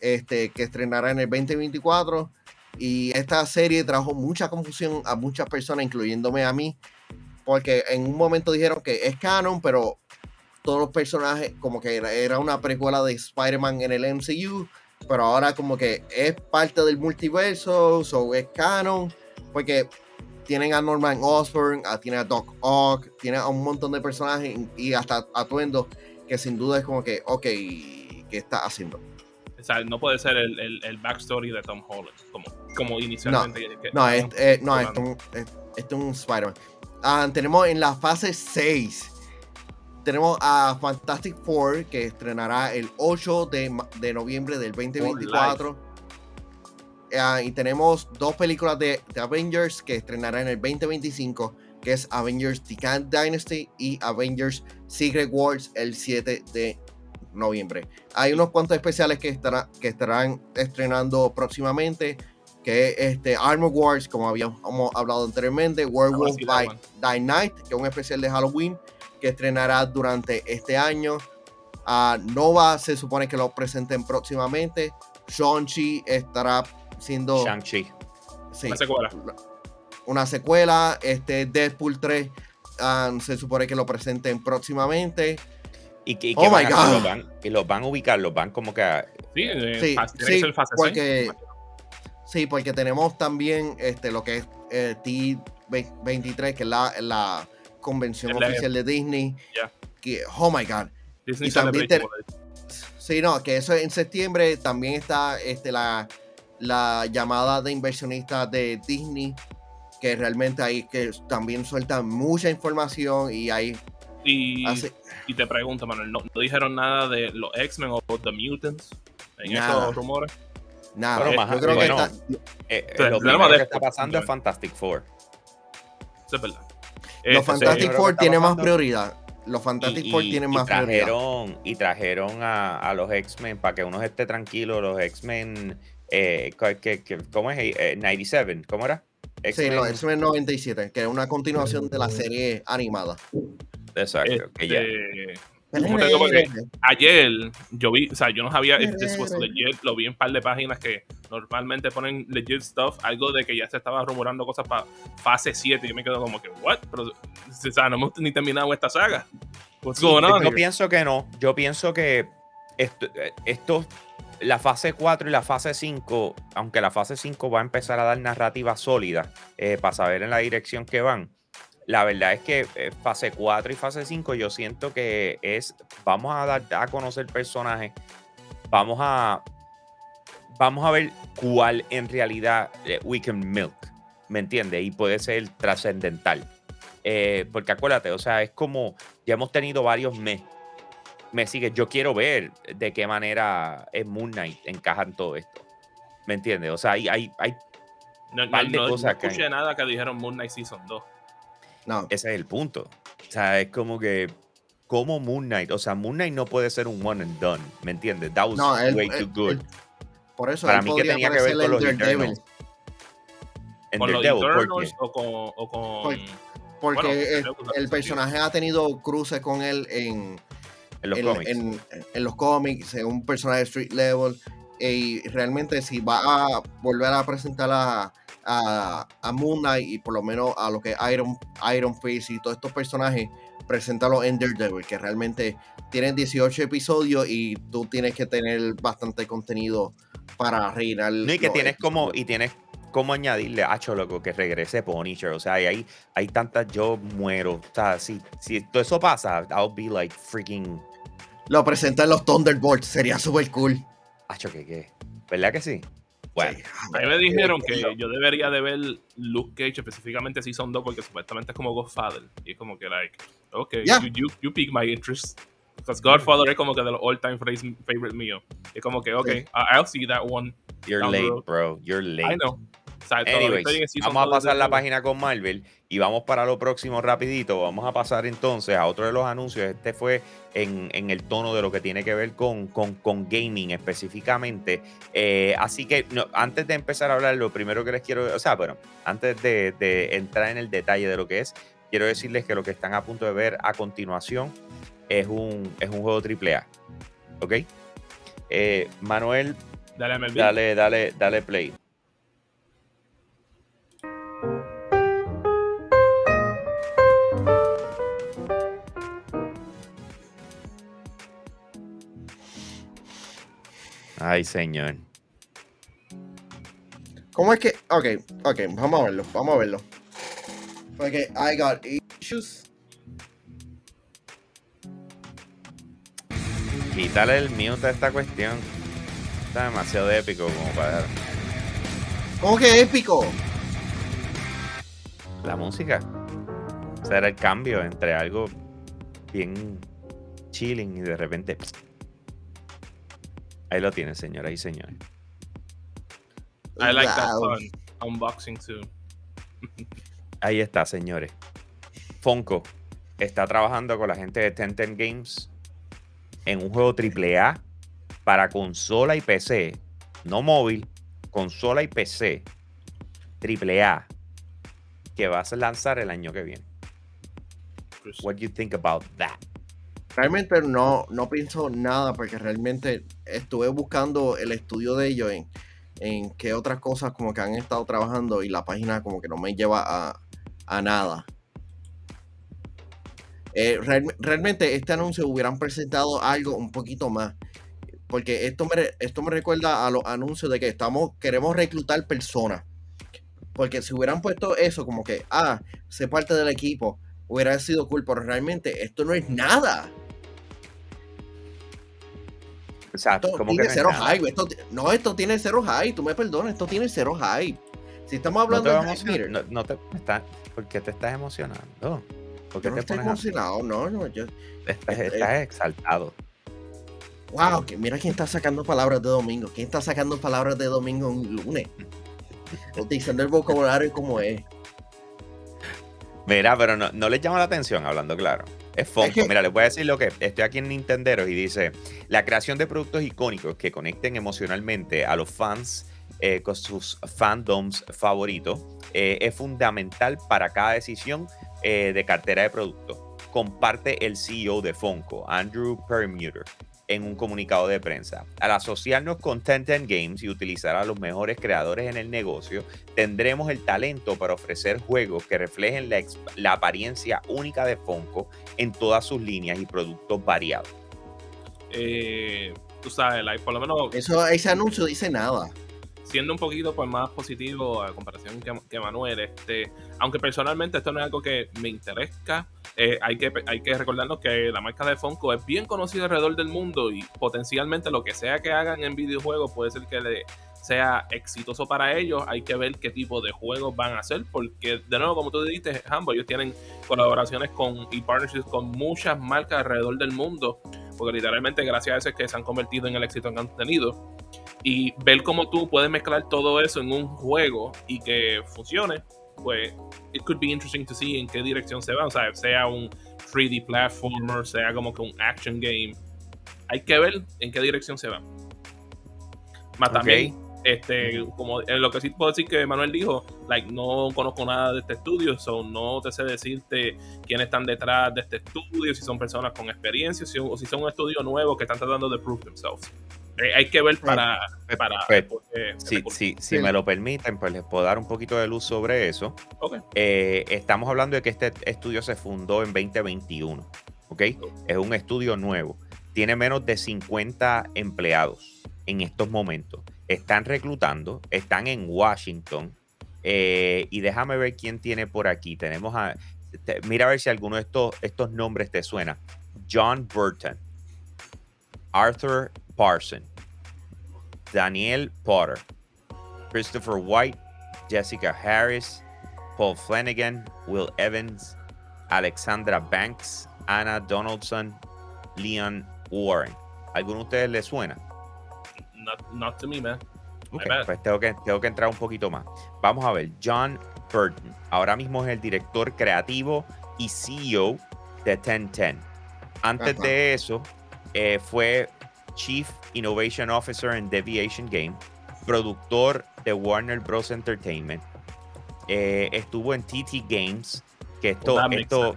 este, que estrenará en el 2024. Y esta serie trajo mucha confusión a muchas personas, incluyéndome a mí, porque en un momento dijeron que es canon, pero todos los personajes, como que era, una precuela de Spider-Man en el MCU, pero ahora como que es parte del multiverso, o es canon, porque tienen a Norman Osborn, a, tienen a Doc Ock, tienen a un montón de personajes y hasta atuendos que sin duda es como que, ok, ¿qué está haciendo? O sea, no puede ser el, el, el backstory de Tom Holland, como, como inicialmente. que- No, es, eh, no, hablando. esto, es, es un Spider-Man. Ah, tenemos en la fase 6. Tenemos a Fantastic Four que estrenará el 8 de, de noviembre del 2024. Ah, y tenemos dos películas de, de Avengers que estrenarán en el 2025, que es Avengers The Kang Dynasty y Avengers Secret Wars el 7 de noviembre. Hay unos cuantos especiales que, estará, que estarán estrenando próximamente, que es este Armor Wars, como habíamos hablado anteriormente, Werewolf sí, by. Die Night, que es un especial de Halloween que estrenará durante este año. Ah, Nova se supone que lo presenten próximamente. Shang-Chi estará siendo Shang-Chi. sí, Una secuela. una secuela. Este Deadpool 3 ah, se supone que lo presenten próximamente. ¿Y, que- y Oh que my van hacer? God. Los van, y los van a ubicar, los van como que a- Sí, eh, Sí, fase- sí, ser fase porque- seis. Sí, porque tenemos también este, lo que es eh, T23, que es la, la convención oficial de Disney. Que, oh my God. Disney y también Sí, no, que eso en septiembre también está este, la, la llamada de inversionistas de Disney, que realmente ahí que también sueltan mucha información y ahí Y, hace y te pregunto, Manuel, ¿no, no dijeron nada de los X-Men o The Mutants en Nada. esos rumores? Nada. Bueno, Yo creo bueno, que está, eh, eh, lo que está pasando es Fantastic Four. Eso es verdad. los Este, Fantastic Four tienen más prioridad. Los Fantastic Y- Four y- tienen y más prioridad. trajeron, y trajeron a, a los X-Men para que uno esté tranquilo. Los X-Men, eh, co- que- que- ¿cómo es? Eh, 97, ¿cómo era? Sí, X-Men, los X-Men 97, que es una continuación de la serie animada. Exacto, que ya. Este, ¿Cómo te digo? Porque ayer yo vi, o sea, yo no sabía if this was legit, lo vi en un par de páginas que normalmente ponen legit stuff, algo de que ya se estaba rumorando cosas para fase 7 y yo me quedo como que, what? Pero, o sea, no hemos ni terminado esta saga. What's going on? Yo pienso que no. Yo pienso que esto, eh, esto- la fase 4 y la fase 5, aunque la fase 5 va a empezar a dar narrativa sólida eh, para saber en la dirección que van, la verdad es que eh, fase 4 y fase 5 yo siento que es, vamos a dar a conocer personajes, vamos a, vamos a ver cuál en realidad eh, we can milk, ¿me entiendes? Y puede ser trascendental. Eh, porque acuérdate, o sea, es como ya hemos tenido varios meses. Me sigue, yo quiero ver de qué manera en Moon Knight encajan todo esto. ¿Me entiendes? O sea, hay, hay, hay no, de no- no cosas que- escuché nada que dijeron Moon Knight Season 2. No, ese es el punto. O sea, es como que, como Moon Knight, o sea, Moon Knight no puede ser un one and done, ¿me entiendes? That was no, él- way él- too good. él- por eso Para él mí que tenía que ver con los Eternals. En ¿Con los Daredevil, ¿por qué? Eternals o con. O con Por- Porque Bueno, el, personaje ha tenido cruces con él en, En los en, cómics. en- en los cómics, en un personaje de street level. Y realmente si va a volver a presentar a, a, a Moon Knight y por lo menos a lo que Iron, Iron Fist y todos estos personajes, preséntalo en Daredevil, que realmente tienen 18 episodios y tú tienes que tener bastante contenido para reinar. No, y que tienes como, y tienes como añadirle, hacho, loco, que regrese Punisher. O sea, hay, hay tantas, yo muero. O sea, si, si todo eso pasa, I'll be like freaking, Lo presentan los Thunderbolts, sería súper cool. hacho, que qué. ¿Verdad que sí? Bueno, Sí. A mí me dijeron que yo debería de ver Luke Cage específicamente Season 2 porque supuestamente es como Godfather. Y es como que, like, ok, Yeah. you, you, you pique my interest. Because Godfather es como que de los all-time favorite favorite mío. Es como que, ok, Sí. I'll see that one. you're late, road. bro. You're late. I know. O sea, Anyways, vamos a 2 de pasar la página con Marvel y vamos para lo próximo rapidito. Vamos a pasar entonces a otro de los anuncios. Este fue en, en el tono de lo que tiene que ver con, con, con gaming específicamente. Eh, así que no, antes de empezar a hablar, lo primero que les quiero, o sea, bueno, antes de, de entrar en el detalle de lo que es, quiero decirles que lo que están a punto de ver a continuación es un, es un juego AAA. ¿Ok? Eh, Manuel, Dale dale, dale, dale play. Ay, señor. ¿Cómo es que.? Ok, ok, vamos a verlo, vamos a verlo. Porque I got issues. Quítale el mute a esta cuestión. Está demasiado épico como para ¿Cómo que épico? la música. O sea, era el cambio entre algo bien chilling y de repente. Ahí lo tienen, señoras y señores. I like that fun. Unboxing too. Ahí está, señores. Fonco está trabajando con la gente de Tenten Games en un juego AAA para consola y PC, no móvil, consola y PC, AAA, que vas a lanzar el año que viene. Pues, What do you think about that? Realmente no, no pienso nada porque realmente estuve buscando el estudio de ellos en, en qué otras cosas como que han estado trabajando y la página como que no me lleva a, a nada. Eh, real- realmente este anuncio hubieran presentado algo un poquito más. Porque esto me, esto me recuerda a los anuncios de que estamos, queremos reclutar personas. Porque si hubieran puesto eso como que, ah, sé parte del equipo, hubiera sido cool, pero realmente esto no es nada. Esto como tiene no cero hype. Esto, no, esto tiene cero hype. Tú me perdonas, esto tiene cero hype. Si estamos No te, hablando a de hype no, no te está, ¿Por qué te estás emocionando? ¿Por qué yo no te estoy emocionado, no, no, yo, Estás, eh, estás exaltado. wow, que mira quién está sacando palabras de domingo, quién está sacando palabras de domingo un lunes, utilizando el vocabulario como es. Mira, pero no, no les llama la atención, hablando claro. Es Funko. Mira, les voy a decir lo que estoy aquí en Nintendo y dice: la creación de productos icónicos que conecten emocionalmente a los fans eh, con sus fandoms favoritos eh, es fundamental para cada decisión eh, de cartera de productos. Comparte el CEO de Funko, Andrew Permuter, en un comunicado de prensa. Al asociarnos con Tencent Games y utilizar a los mejores creadores en el negocio, tendremos el talento para ofrecer juegos que reflejen la, apariencia única de Funko en todas sus líneas y productos variados. eh, tú sabes, like, por lo menos Eso, ese anuncio dice nada. Siendo un poquito pues, más positivo a comparación que, Manuel, este, aunque personalmente esto no es algo que me interesa, eh, hay, que, hay que recordarnos que la marca de Funko es bien conocida alrededor del mundo y potencialmente lo que sea que hagan en videojuegos puede ser que le sea exitoso para ellos, hay que ver qué tipo de juegos van a hacer, porque de nuevo, como tú dijiste, Hambo, ellos tienen colaboraciones con y partnerships con muchas marcas alrededor del mundo, porque literalmente gracias a eso es que se han convertido en el éxito que han tenido. Y ver cómo tú puedes mezclar todo eso en un juego y que funcione, pues it could be interesting to see en qué dirección se va, o sea, sea un 3D platformer, sea como que un action game. Hay que ver en qué dirección se va. Más también, este, como en lo que sí puedo decir que Manuel dijo, like, no conozco nada de este estudio, so no te sé decirte quiénes están detrás de este estudio, si son personas con experiencia, o si son un estudio nuevo que están tratando de prove themselves. Eh, hay que ver para. Pues, para pues, si, si, me lo permiten, pues les puedo dar un poquito de luz sobre eso. Eh, estamos hablando de que este estudio se fundó en 2021. ¿Ok? Es un estudio nuevo. Tiene menos de 50 empleados en estos momentos. Están reclutando, están en Washington. Eh, y déjame ver quién tiene por aquí. Tenemos a. mira a ver si alguno de estos, estos nombres te suena. John Burton, Arthur Parson, Daniel Potter, Christopher White, Jessica Harris, Paul Flanagan, Will Evans, Alexandra Banks, Anna Donaldson, Leon Warren. ¿Alguno de ustedes le suena? Not, to me, man. pues tengo que, tengo que entrar un poquito más. Vamos a ver, John Burton, ahora mismo es el director creativo y CEO de 1010. Antes de eso, eh, fue Chief Innovation Officer en Deviation Game, productor de Warner Bros. Entertainment. Eh, estuvo en TT Games, que esto, esto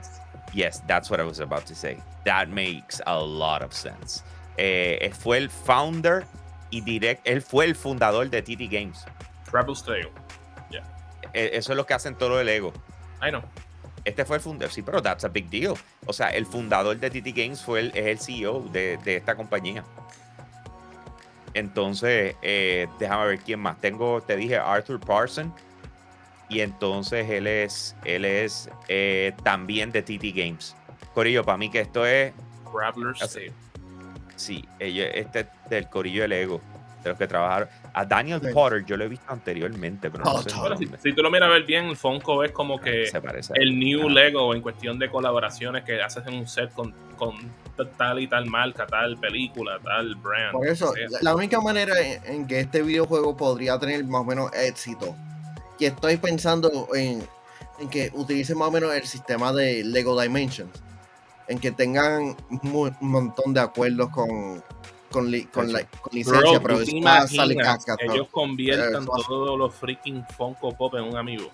yes, that's what I was about to say. That makes a lot of sense. Eh, fue el founder y direct, él fue el fundador de TT Games. Rebel Tale. Yeah. Eso es lo que hacen todo el ego. I know. Este fue el fundador, sí, pero that's a big deal. O sea, el fundador de TT Games fue el, es el CEO de, de esta compañía. Entonces, eh, déjame ver quién más. Tengo, te dije, Arthur Parson. Y entonces él es, él es eh, también de TT Games. Corillo, para mí que esto es. Travelers Sí, ella, este es del Corillo del Ego de los que trabajaron. A Daniel Potter yo lo he visto anteriormente, pero no sé. si, tú lo miras a ver bien, Funko es como que el new Lego en cuestión de colaboraciones que haces en un set con, con tal y tal marca, tal película, tal brand. Por eso, la única manera en, que este videojuego podría tener más o menos éxito, que estoy pensando en, en que utilice más o menos el sistema de Lego Dimensions, en que tengan un montón de acuerdos con, con, con, la, licencia, pero Ellos conviertan todos los freaking Funko Pop en un amigo.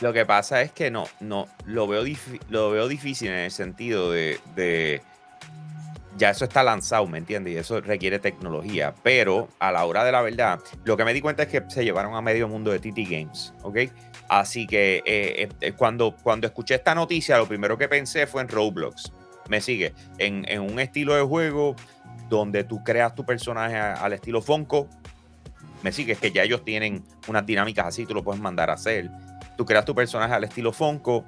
lo que pasa es que no, no, lo veo, lo veo difícil en el sentido de, de, ya eso está lanzado, ¿me entiendes? Y eso requiere tecnología. Pero a la hora de la verdad, lo que me di cuenta es que se llevaron a medio mundo de TT Games, ¿ok? Así que eh, eh, cuando, cuando escuché esta noticia, lo primero que pensé fue en Roblox. Me sigue, en, un estilo de juego donde tú creas tu personaje al estilo Funko, me sigue, es que ya ellos tienen unas dinámicas así, tú lo puedes mandar a hacer. Tú creas tu personaje al estilo Funko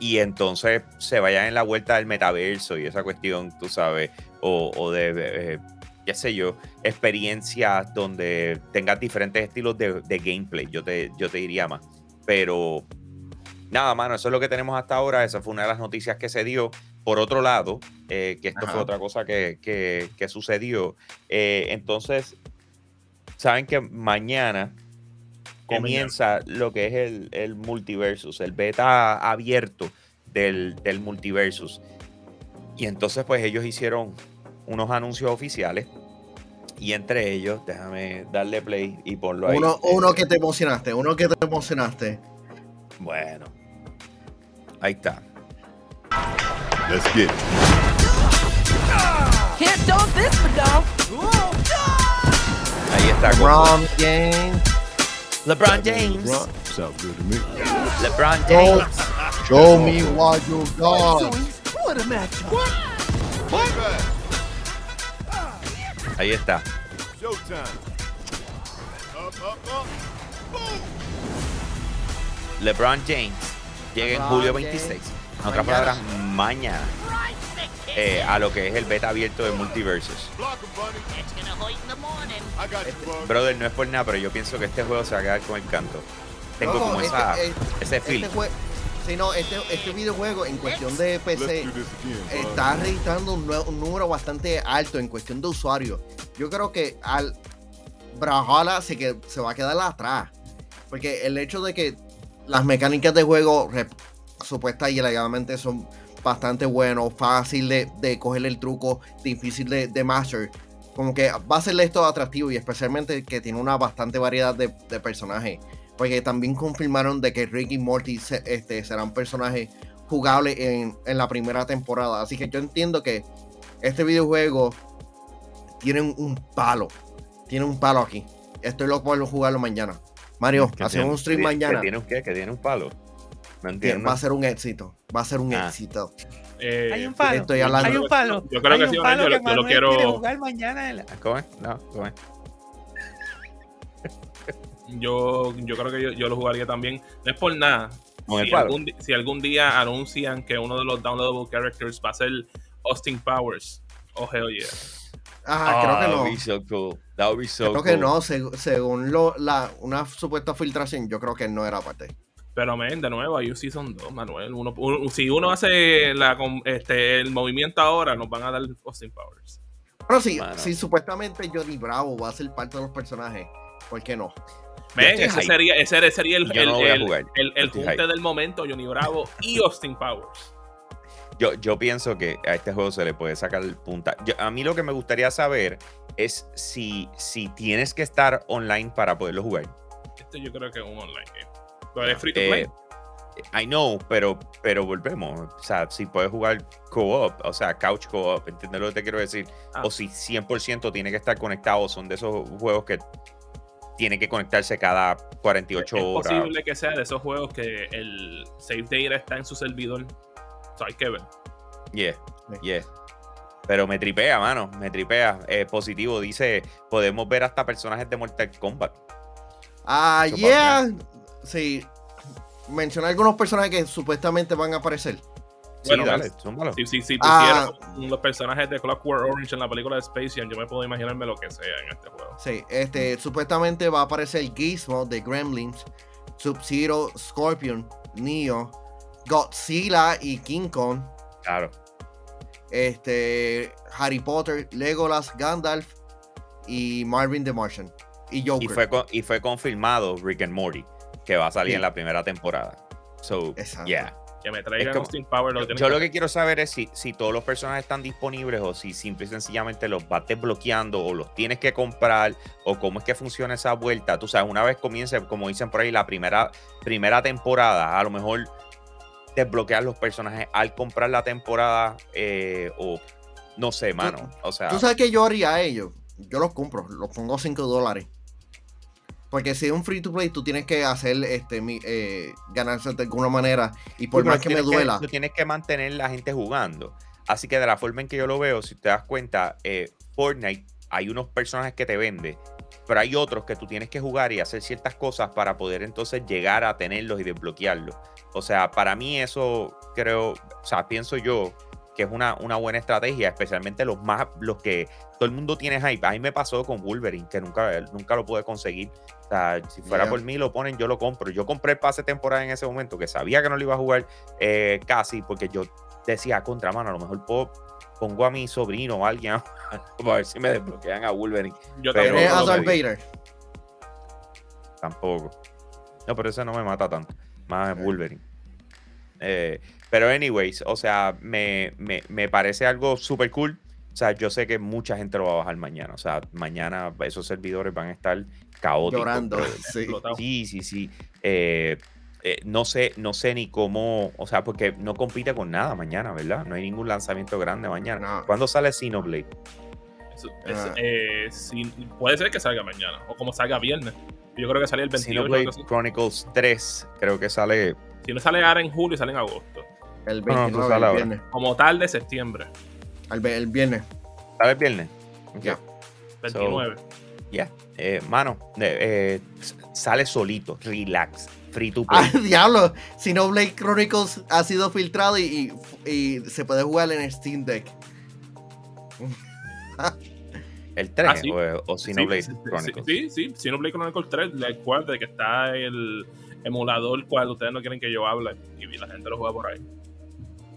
y entonces se vayan en la vuelta del metaverso y esa cuestión, tú sabes, o, de, eh, qué sé yo, experiencias donde tengas diferentes estilos de, gameplay, yo te, yo te diría más. Pero nada, mano, eso es lo que tenemos hasta ahora. Esa fue una de las noticias que se dio. Por otro lado, eh, que esto fue otra cosa que, sucedió. Eh, entonces, saben que mañana comienza lo que es el, el, multiversus, el beta abierto del, del multiversus. Y entonces, pues ellos hicieron unos anuncios oficiales. Y entre ellos, déjame darle play y ponlo ahí. Uno, uno que te emocionaste, uno que te emocionaste. Bueno, ahí está. Let's get it. Can't dump this. Ahí está. LeBron James. LeBron James. LeBron. Sounds good to me. LeBron James. Show me what you got. What a matchup. What? What? Ahí está. LeBron James llega en julio 26. En otras palabras, mañana. eh, a lo que es el beta abierto de bug. Brother, no es por nada, pero yo pienso que este juego se va a quedar con el canto. Tengo Loco, como este- esa, este- ese feel. Este jue- sí, no, este, este videojuego en cuestión de PC está registrando un, un número bastante alto en cuestión de usuarios. Yo creo que al Brawlhalla se, que, se va a quedar atrás. Porque el hecho de que las mecánicas de juego supuestas y alegadamente son bastante buenos, fácil de, de coger el truco, difícil de, de master. Como que va a hacerle esto atractivo y especialmente que tiene una bastante variedad de, de personajes. Porque también confirmaron de que Rick y Morty se- este, serán personajes jugables en, en la primera temporada. Así que yo entiendo que este videojuego tiene un, palo. Tiene un palo aquí. Estoy loco por jugarlo mañana. Mario, hacemos un stream que- mañana. Que tiene un qué? Que tiene un palo. No que entiendo. va a ser un éxito. Va a ser un Ah. éxito. Eh, Hay un palo. Estoy hablando- Hay un palo. Yo creo Hay que un sí, palo yo lo- yo quiero- jugar mañana. en la- ¿Cómo es? No, ¿cómo es? Yo, yo creo que yo, yo lo jugaría también. No es por nada. Si algún, si algún día anuncian que uno de los downloadable characters va a ser Austin Powers, oh hell yeah. Ah, creo que that no. would be so cool. That would be so Creo cool. que no, seg- según lo, la, una supuesta filtración, yo creo que no era parte. Pero, men, de nuevo, hay un Season 2, Manuel. Uno, uno- si uno hace la, este, el movimiento ahora, nos van a dar Austin Powers. Pero sí, Mano. si supuestamente Johnny Bravo va a ser parte de los personajes, ¿por qué no? Ese hype. sería, ese sería el, el, no junte hype. del momento, Johnny Bravo y Austin Powers. Yo, yo pienso que a este juego se le puede sacar el punta. Yo- a mí lo que me gustaría saber es si, si tienes que estar online para poderlo jugar. Este yo creo que es un online game. Pero es free to play. Eh, I know, pero, pero volvemos. O sea, si puedes jugar co-op, o sea, couch co-op, ¿entiendes lo que te quiero decir? Ah. O si 100% tiene que estar conectado, son de esos juegos que tiene que conectarse cada 48 es horas. posible que sea de esos juegos que el save data está en su servidor. O sea, hay que ver. Yeah, yeah. Pero me tripea, mano, me tripea. Eh, positivo, dice, podemos ver hasta personajes de Mortal Kombat. Ah, Eso yeah. Sí. Menciona algunos personajes que supuestamente van a aparecer. Bueno, sí, dale. Si, si, Ah. los personajes de Clockwork Orange en la película de Space Jam, yo me puedo imaginarme lo que sea en este juego. Sí, este, supuestamente va a aparecer Gizmo de Gremlins, Sub-Zero, Scorpion, Neo, Godzilla y King Kong, Claro. este, Harry Potter, Legolas, Gandalf y Marvin the Martian. Y Joker. Y fue, con- y fue confirmado Rick and Morty, que va a salir Sí. en la primera temporada. So, Exacto. yeah. Que me traigan Es Austin Powers. Lo Yo, yo que lo que quiero saber es si, si todos los personajes están disponibles o si simple y sencillamente los vas desbloqueando o los tienes que comprar o cómo es que funciona esa vuelta. Tú sabes, una vez comience, como dicen por ahí, la primera, primera temporada, a lo mejor desbloquear los personajes al comprar la temporada eh, o no sé, mano. O sea, Tú sabes que yo haría a ellos. Yo los compro, los pongo 5 dólares. Porque si es un free to play, tú tienes que hacer este eh, ganarse de alguna manera. Y por Sí, más que me duela. tú tienes que mantener la gente jugando. Así que de la forma en que yo lo veo, si te das cuenta, eh, Fortnite hay unos personajes que te vende, pero hay otros que tú tienes que jugar y hacer ciertas cosas para poder entonces llegar a tenerlos y desbloquearlos. O sea, para mí eso creo, o sea, pienso yo que es una, una buena estrategia, especialmente los más, los que todo el mundo tiene hype. A mí me pasó con Wolverine, que nunca, nunca lo pude conseguir. O sea, si fuera Yeah. por mí, lo ponen, yo lo compro. Yo compré el pase temporada en ese momento, que sabía que no lo iba a jugar eh, casi, porque yo decía, contra mano, a lo mejor puedo, pongo a mi sobrino o a alguien para ver si me desbloquean a Wolverine. Yo pero- tampoco Tienes a Darth. Vader. Tampoco. No, pero ese no me mata tanto. Más Ok. Wolverine. Eh, pero, anyways, o sea, me, me- me parece algo súper cool. O sea, yo sé que mucha gente lo va a bajar mañana. O sea, mañana esos servidores van a estar caóticos. Llorando. Sí. Sí, sí, sí. Eh, eh, no sé, no sé ni cómo, o sea, porque no compite con nada mañana, ¿verdad? No hay ningún lanzamiento grande mañana. No. ¿Cuándo sale es- Ah. eh, sí, puede ser que salga mañana o como salga viernes. Yo creo que sale el 28. Xenoblade algo así. Chronicles 3, creo que sale. Si no sale ahora en julio, sale en agosto. El No, no, tú 29, sale el viernes. Como tal de septiembre. El, ve- el viernes. ¿Sale el viernes? Ya. 29. Ya, eh, mano, eh, eh, sale solito, relax, free to Ah, play. diablo. Xenoblade Chronicles ha sido filtrado y, y- y se puede jugar en Steam Deck. el 3 Ah, sí. o, o Xenoblade sí, Chronicles. Sí, sí, Xenoblade Chronicles 3, recuerde que está el emulador cual ustedes no quieren que yo hable y la gente lo juega por ahí.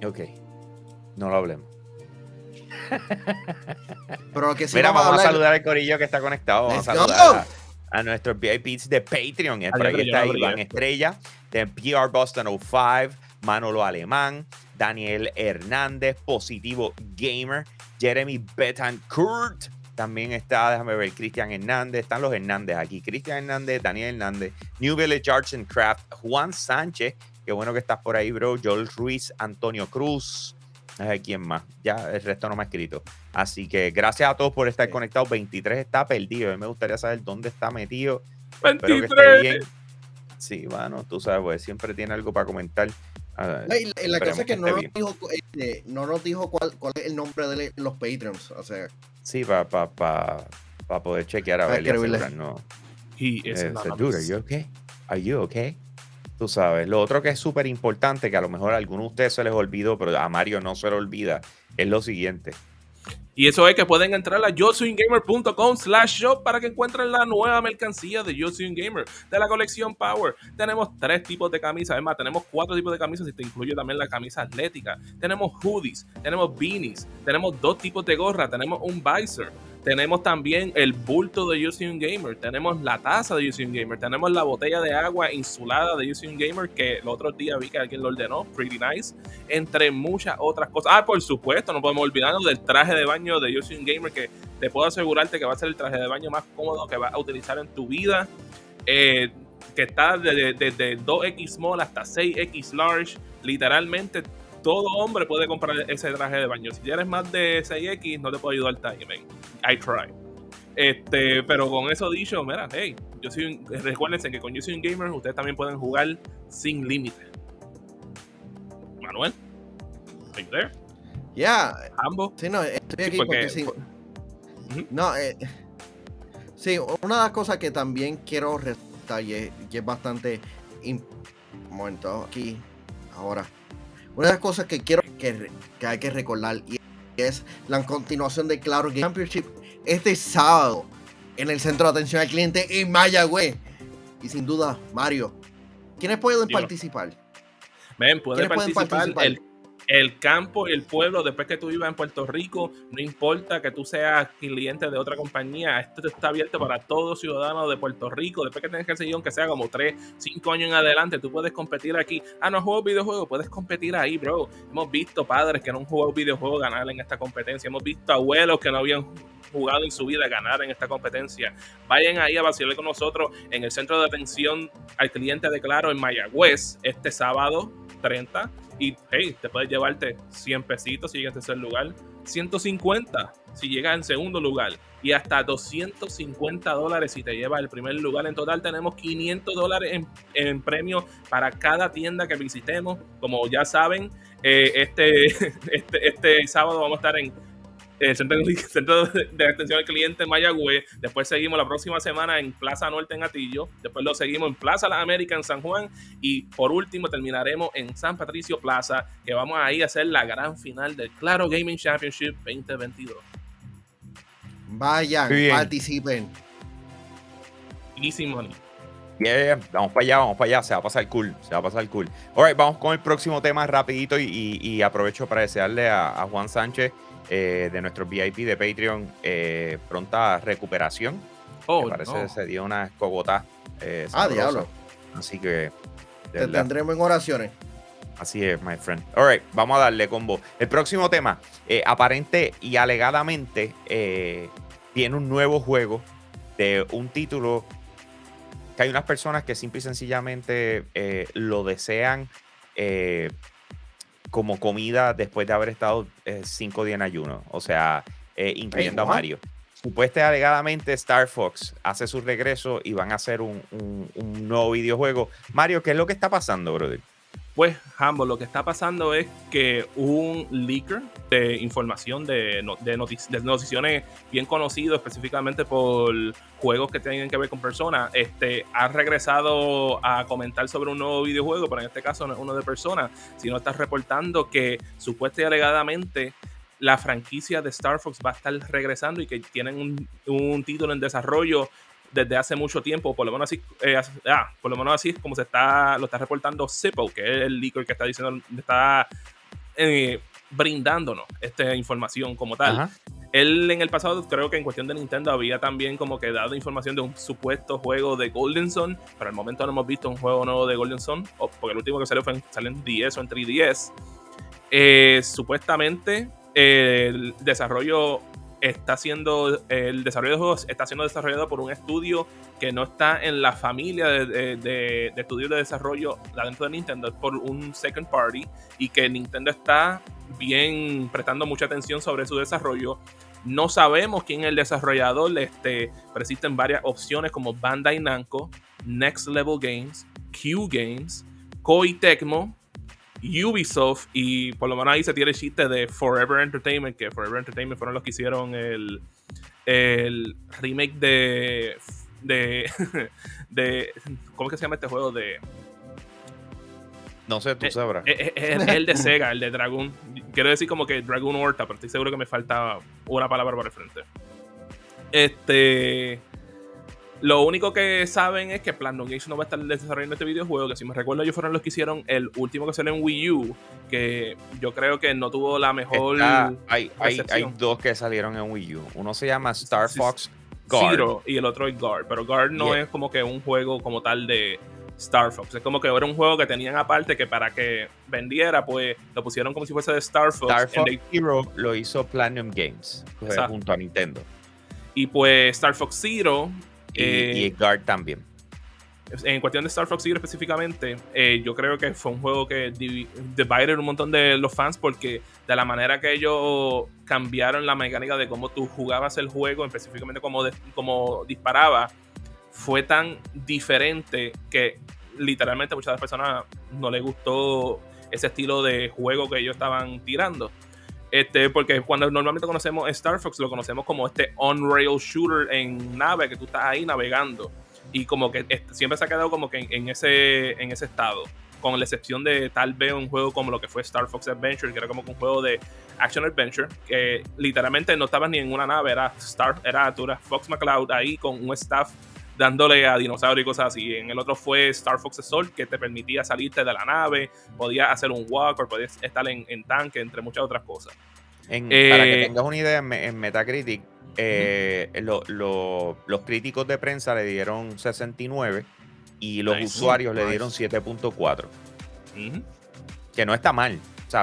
Ok, no lo hablemos. Pero lo que sí Mira, vamos, vamos a hablar- saludar al corillo que está conectado. Vamos a saludar a, a nuestros VIPs de Patreon. Por ahí está Iván Estrella, de PR Boston 05, Manolo Alemán, Daniel Hernández, Positivo Gamer, Jeremy Betancourt. También está, déjame ver, Cristian Hernández. Están los Hernández aquí. Cristian Hernández, Daniel Hernández, New Village Arts and Craft, Juan Sánchez. Qué bueno que estás por ahí, bro. Joel Ruiz, Antonio Cruz. No quién más. Ya el resto no me ha escrito. Así que gracias a todos por estar Sí. conectados. 23 está perdido. A mí me gustaría saber dónde está metido. Espero que esté 23. bien. Sí, bueno, tú sabes, pues siempre tiene algo para comentar. Ah, No, y- y la cosa es que que no nos dijo, este, no nos dijo cuál, cuál es el nombre de los Patreons. O sea, sí, para pa, pa, pa poder chequear a Ah, ver asegurarnos. He is Eh, anonymous. dude, are you okay? Are you okay? Tú sabes, lo otro que es súper importante, que a lo mejor a algunos de ustedes se les olvidó, pero a Mario no se le olvida, es lo siguiente. Y eso es que pueden entrar a yosuingamer.com slash shop para que encuentren la nueva mercancía de Yo de la colección Power. Tenemos tres tipos de camisas, además tenemos cuatro tipos de camisas y te incluye también la camisa atlética. Tenemos hoodies, tenemos beanies, tenemos dos tipos de gorra, tenemos un visor. Tenemos también el bulto de un Gamer, tenemos la taza de un Gamer, tenemos la botella de agua insulada de un Gamer que el otro día vi que alguien lo ordenó, pretty nice entre muchas otras cosas. Ah, por supuesto, no podemos olvidarnos del traje de baño de un Gamer, que te puedo asegurarte que va a ser el traje de baño más cómodo que vas a utilizar en tu vida. Eh, que está desde desde 2X small hasta 6X large. Literalmente, todo hombre puede comprar ese traje de baño. Si tienes más de 6X, no te puedo ayudar timing. I try. Este, pero con eso dicho, mira, hey, yo soy un, recuérdense que con Yo Soy un Gamer ustedes también pueden jugar sin límite. Manuel, are you there? ya, Ambos. sí, no, estoy aquí porque- porque, sí. No, eh, sí, una de las cosas que también quiero resaltar y es, y es bastante. Un momento, aquí, ahora. Una de las cosas que quiero que, que hay que recordar y es la continuación de Claro Game Championship este sábado en el centro de atención al cliente en Mayagüez. Y sin duda, Mario, ¿quiénes pueden participar? Ven, puede ¿Quiénes pueden participar, participar? El, el campo, el pueblo, después que tú vivas en Puerto Rico, no importa que tú seas cliente de otra compañía, esto está abierto para todos ciudadanos de Puerto Rico, después que tengas que seguir, aunque sea como 3, 5 años en adelante, tú puedes competir aquí. Ah, no juego videojuegos, puedes competir ahí, bro. Hemos visto padres que no han jugado videojuegos ganar en esta competencia, hemos visto abuelos que no habían jugado en su vida ganar en esta competencia. Vayan ahí a vacilar con nosotros en el centro de atención al cliente de Claro en Mayagüez este sábado 30 y hey, te puedes llevarte 100 pesitos si llegas en tercer lugar, 150 si llegas en segundo lugar y hasta 250 dólares si te llevas el primer lugar. En total tenemos 500 dólares en, en premios para cada tienda que visitemos. Como ya saben, eh, este, este, este sábado vamos a estar en el centro, centro de, atención al cliente en Mayagüez. Después seguimos la próxima semana en Plaza Norte en Atillo. Después lo seguimos en Plaza Las Américas en San Juan. Y por último terminaremos en San Patricio Plaza, que vamos a ir a hacer la gran final del Claro Gaming Championship 2022. Vayan, bien. participen. Easy money. Yeah, vamos para allá, vamos para allá, se va a pasar cool, se va a pasar cool. Alright, vamos con el próximo tema rapidito y, y- y aprovecho para desearle a, a Juan Sánchez eh, de nuestro VIP de Patreon eh, pronta recuperación. Oh, Me parece no. que se dio una escogotá. eh, Ah, diablo. Así que, Te verdad, tendremos en oraciones. así es, my friend. Alright, vamos a darle combo. El próximo tema, eh, aparente y alegadamente, eh, tiene un nuevo juego de un título que hay unas personas que simple y sencillamente eh, lo desean eh, como comida después de haber estado eh, cinco días en ayuno. O sea, eh, incluyendo a? Mario. Supuestamente alegadamente Star Fox hace su regreso y van a hacer un, un- un nuevo videojuego. Mario, ¿qué es lo que está pasando, brother? Pues, Hambo, lo que está pasando es que un leaker de información de, de, noticiones bien conocido, específicamente por juegos que tienen que ver con personas, este, ha regresado a comentar sobre un nuevo videojuego, pero en este caso no es uno de personas, sino está reportando que supuestamente y alegadamente la franquicia de Star Fox va a estar regresando y que tienen un título en desarrollo desde hace mucho tiempo, por lo menos así, eh, ah, por lo menos así es como se está, lo está reportando Zippo, que es el leaker que está diciendo, está eh, brindándonos esta información como tal. Él en el pasado, creo que en cuestión de Nintendo, había también como que dado información de un supuesto juego de Golden Sun, pero al momento no hemos visto un juego nuevo de Golden Sun, porque el último que salió fue en, salió en 10 o en 3DS. Eh, supuestamente el desarrollo está siendo, el desarrollo de juegos está siendo desarrollado por un estudio que no está en la familia de, estudios de desarrollo dentro de Nintendo, es por un second party y que Nintendo está bien prestando mucha atención sobre su desarrollo. No sabemos quién es el desarrollador, este, pero existen varias opciones como Bandai Namco, Next Level Games, Q Games, Koei Tecmo, Ubisoft y por lo menos ahí se tiene el chiste de Forever Entertainment, que Forever Entertainment fueron los que hicieron el, el remake de, de, de... ¿Cómo es que se llama este juego? De... No sé, tú eh, sabrás. Es, el de Sega, el de Dragon. Quiero decir como que Dragon Horta, pero estoy seguro que me falta una palabra para el frente. Este... Lo único que saben es que Platinum Games no va a estar desarrollando este videojuego, que si me recuerdo ellos fueron los que hicieron el último que salió en Wii U, que yo creo que no tuvo la mejor... hay, hay, dos que salieron en Wii U. Uno se llama Star Fox Guard. Zero y el otro es Guard, pero Guard no es como que un juego como tal de Star Fox. Es como que era un juego que tenían aparte que para que vendiera, pues lo pusieron como si fuese de Star Fox. Star Fox Zero lo hizo Platinum Games junto a Nintendo. Y pues Star Fox Zero y, y eh, Guard también. En cuestión de Star Fox Zero específicamente, eh, yo creo que fue un juego que divided un montón de los fans porque de la manera que ellos cambiaron la mecánica de cómo tú jugabas el juego, específicamente cómo, cómo disparaba, fue tan diferente que literalmente a muchas personas no les gustó ese estilo de juego que ellos estaban tirando. Este, porque cuando normalmente conocemos Star Fox, lo conocemos como este on-rail shooter en nave, que tú estás ahí navegando. Y como que siempre se ha quedado como que en, ese, en ese estado. Con la excepción de tal vez un juego como lo que fue Star Fox Adventure, que era como un juego de action adventure, que literalmente no estabas ni en una nave, era Star, era, tú Fox McCloud ahí con un staff dándole a dinosaurios y cosas así. En el otro fue Star Fox Assault, que te permitía salirte de la nave, podías hacer un walk, o podías estar en, tanque, entre muchas otras cosas. para que eh, tengas una idea, en, Metacritic, eh, los críticos de prensa le dieron 69 y los usuarios le dieron 7.4. Que no está mal.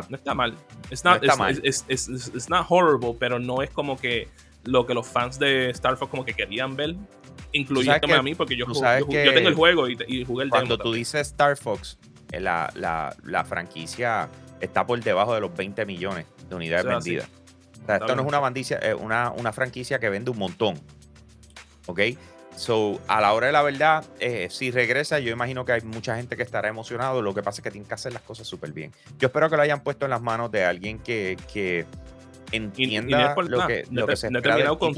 no está mal. It's not, no está horrible, pero no es como que lo que los fans de Star Fox como que querían ver incluyéndome a mí, porque yo, yo, tengo el juego y, jugué el Cuando tú dices Star Fox, eh, la, la, la, franquicia está por debajo de los 20 millones de unidades vendidas. O sea, esto no es una, bandicia, eh, una, una franquicia que vende un montón. ¿Ok? So, a la hora de la verdad, eh, si regresa, yo imagino que hay mucha gente que estará emocionado. Lo que pasa es que tienen que hacer las cosas súper bien. Yo espero que lo hayan puesto en las manos de alguien que, que entienda lo, que, lo que se espera. con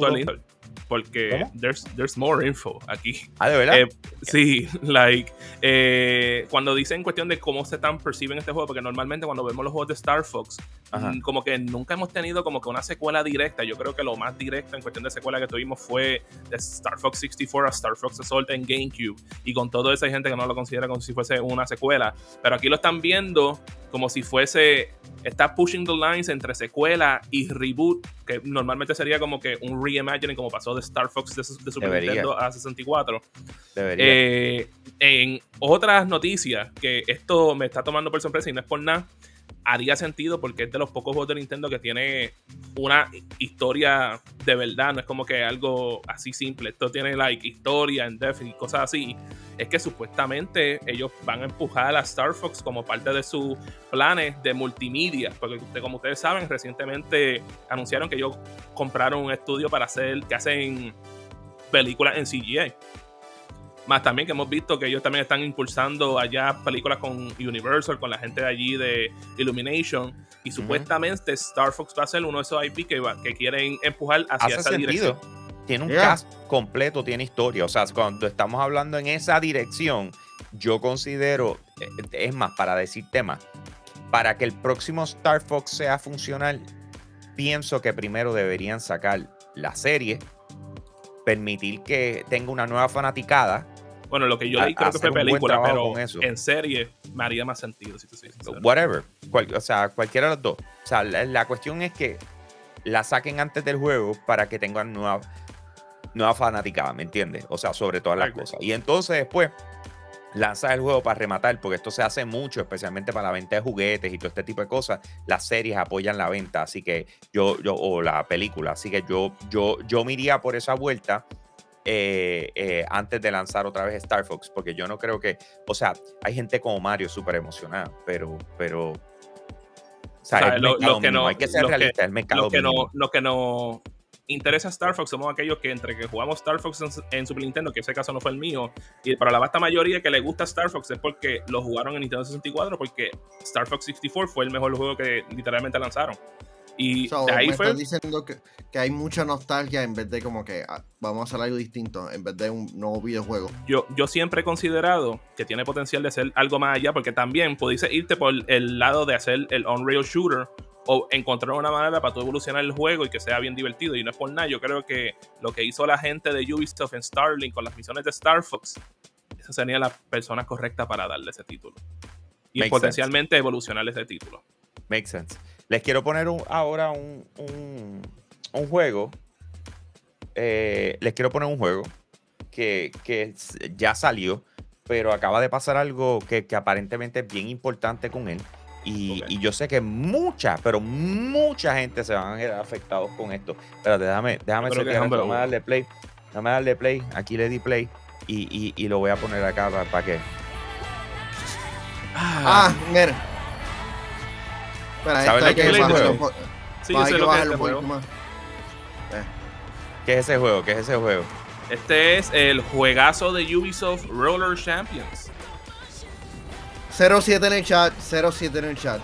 porque there's, there's more info aquí. Ah, de verdad. Eh, sí, like, eh, cuando dicen cuestión de cómo se están perciben este juego, porque normalmente cuando vemos los juegos de Star Fox, mm, como que nunca hemos tenido como que una secuela directa. Yo creo que lo más directo en cuestión de secuela que tuvimos fue de Star Fox 64 a Star Fox Assault en GameCube. Y con todo eso hay gente que no lo considera como si fuese una secuela. Pero aquí lo están viendo como si fuese está pushing the lines entre secuela y reboot, que normalmente sería como que un reimagining, como pasó de Star Fox de, Super Nintendo a 64. Eh, en otras noticias, que esto me está tomando por sorpresa y no es por nada, haría sentido porque es de los pocos juegos de Nintendo que tiene una historia de verdad, no es como que algo así simple. Esto tiene like historia en y cosas así. Es que supuestamente ellos van a empujar a Star Fox como parte de sus planes de multimedia, porque como ustedes saben, recientemente anunciaron que ellos compraron un estudio para hacer que hacen películas en CGI. Más también que hemos visto que ellos también están impulsando allá películas con Universal, con la gente de allí de Illumination. Y supuestamente Star Fox va a ser uno de esos IP que, va- que quieren empujar hacia Hace esa sentido. dirección. Tiene un Yeah. cast completo, tiene historia. O sea, cuando estamos hablando en esa dirección, yo considero, eh, es más, para decir tema, para que el próximo Star Fox sea funcional, pienso que primero deberían sacar la serie, permitir que tenga una nueva fanaticada. Bueno, lo que yo leí creo que fue película, pero en serie me haría más sentido, si te soy sincero. whatever. cual- o sea, cualquiera de los dos. O sea, la, la cuestión es que la saquen antes del juego para que tengan nueva, nueva fanaticada, ¿me entiendes? O sea, sobre todas las cosas. Y entonces después lanzas el juego para rematar, porque esto se hace mucho, especialmente para la venta de juguetes y todo este tipo de cosas. Las series apoyan la venta, así que yo, yo o la película, así que yo, yo, yo me iría por esa vuelta. Eh, eh, antes de lanzar otra vez Star Fox, porque yo no creo que, o sea, hay gente como Mario súper emocionada, pero, pero, o sea, sea, el lo- mercado lo que no- hay que ser que- realista, el mercado Lo que, no, lo que nos interesa Star Fox somos aquellos que entre que jugamos Star Fox en, en Super Nintendo, que ese caso no fue el mío, y para la vasta mayoría que le gusta Star Fox es porque lo jugaron en Nintendo 64, porque Star Fox 64 fue el mejor juego que literalmente lanzaron. Y So, de ahí me fue... estás diciendo que, que hay mucha nostalgia en vez de como que ah, vamos a hacer algo distinto, en vez de un nuevo videojuego. yo, yo siempre he considerado que tiene potencial de ser algo más allá, porque también pudiste irte por el lado de hacer el Unreal Shooter o encontrar una manera para tú evolucionar el juego y que sea bien divertido. Y no es por nada, yo creo que lo que hizo la gente de Ubisoft en Starlink con las misiones de Star Fox, esa sería la persona correcta para darle ese título. Y Makes potencialmente evolucionar ese título. Makes sense. Les quiero poner un- ahora un, un- un juego. eh, les quiero poner un juego que, que ya salió, pero acaba de pasar algo que, que aparentemente es bien importante con él. Y, y yo sé que mucha, pero mucha gente se van a ver afectados con esto. Espérate, déjame, déjame que déjame darle play. Déjame darle play. Aquí le di play. Y, y- y lo voy a poner acá para, que. Ah, mira. ¿Sabes hay lo que que es el bajarlo juego? Sí, yo sé lo que es este juego. más. ¿Qué es ese juego? ¿Qué es ese juego? Este es el juegazo de Ubisoft Roller Champions. 07 en el chat, 07 en el chat.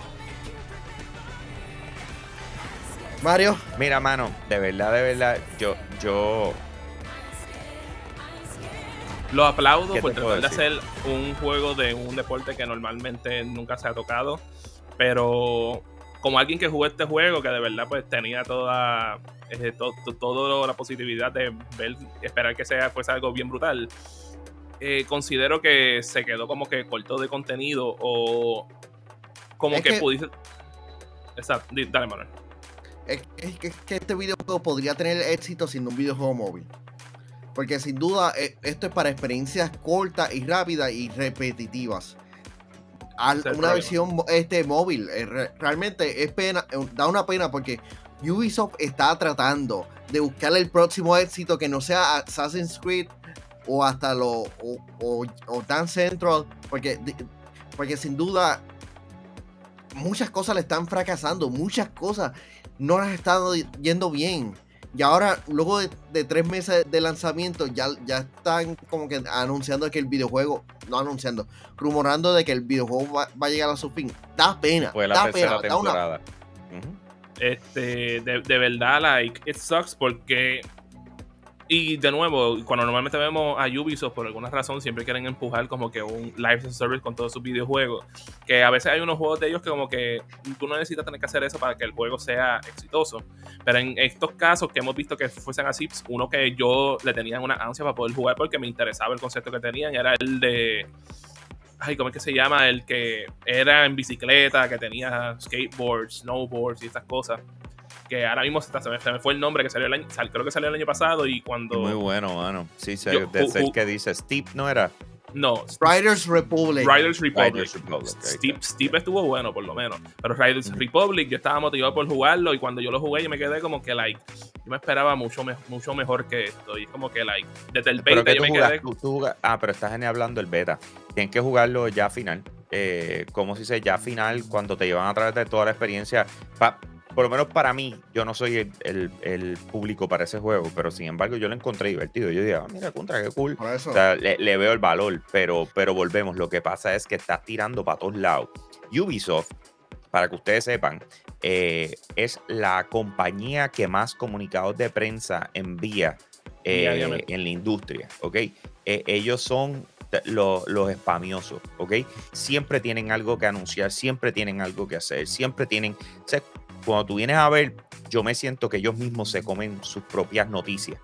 Mario, Mira, mano, de verdad, de verdad, yo, yo, Lo aplaudo ¿Qué te por tratar de hacer un juego de un deporte que normalmente nunca se ha tocado. Pero como alguien que jugó este juego, que de verdad pues tenía toda, eh, to- to- toda la positividad de ver, esperar que sea fuese algo bien brutal, eh, considero que se quedó como que corto de contenido o como Es que, que- pudiste... Exacto, dale Manuel. es, es que- es que este videojuego podría tener éxito siendo un videojuego móvil. Porque sin duda eh, esto es para experiencias cortas y rápidas y repetitivas. Al- una problema. versión este, móvil, eh, re- realmente es pena, eh, da una pena porque Ubisoft está tratando de buscar el próximo éxito que no sea Assassin's Creed o hasta lo o, o, o Dance Central porque, porque sin duda muchas cosas le están fracasando, muchas cosas no las están yendo bien. Y ahora, luego de, de tres meses de lanzamiento, ya, ya están como que anunciando que el videojuego, no anunciando, rumorando de que el videojuego va, va a llegar a su fin. Da pena, fue la da tercera pena, da una, temporada. Este, de, de verdad, like, it sucks porque. Y de nuevo, cuando normalmente vemos a Ubisoft, por alguna razón, siempre quieren empujar como que un live service con todos sus videojuegos. Que a veces hay unos juegos de ellos que, como que tú no necesitas tener que hacer eso para que el juego sea exitoso. Pero en estos casos que hemos visto que fuesen así, uno que yo le tenía una ansia para poder jugar porque me interesaba el concepto que tenían era el de. Ay, ¿cómo es que se llama? El que era en bicicleta, que tenía skateboards, snowboards y estas cosas. Que ahora mismo se me, se me fue el nombre que salió el año, sal- creo que salió el año pasado y cuando. Muy bueno, mano. Sí, se, Yo- ser ju- que dice Steve, ¿no era? No, Riders Republic. Riders Republic. Riders Republic, Steve. Steve estuvo bueno, por lo menos. Pero Riders Ujú. Republic, yo estaba motivado por jugarlo y cuando yo lo jugué, yo me quedé como que, like, yo me esperaba mucho, me- mucho mejor que esto. Y es como que, like, desde el Pero beta yo tú me jugas, quedé. tú- tú jugas- ah, pero estás en- hablando del beta. Tienes que jugarlo ya final. Eh, como si se ya final cuando te llevan a través de toda la experiencia. Pa- por lo menos para mí, yo no soy el, el- el público para ese juego, pero sin embargo yo lo encontré divertido. Yo dije, ah, mira, contra, qué cool. Por eso. O sea, le, le veo el valor, pero, pero volvemos. Lo que pasa es que estás tirando para todos lados. Ubisoft, para que ustedes sepan, eh, es la compañía que más comunicados de prensa envía eh, en la industria, ¿ok? Eh, ellos son t- lo- los espamiosos, ¿ok? Siempre tienen algo que anunciar, siempre tienen algo que hacer, siempre tienen... o sea, cuando tú vienes a ver, yo me siento que ellos mismos se comen sus propias noticias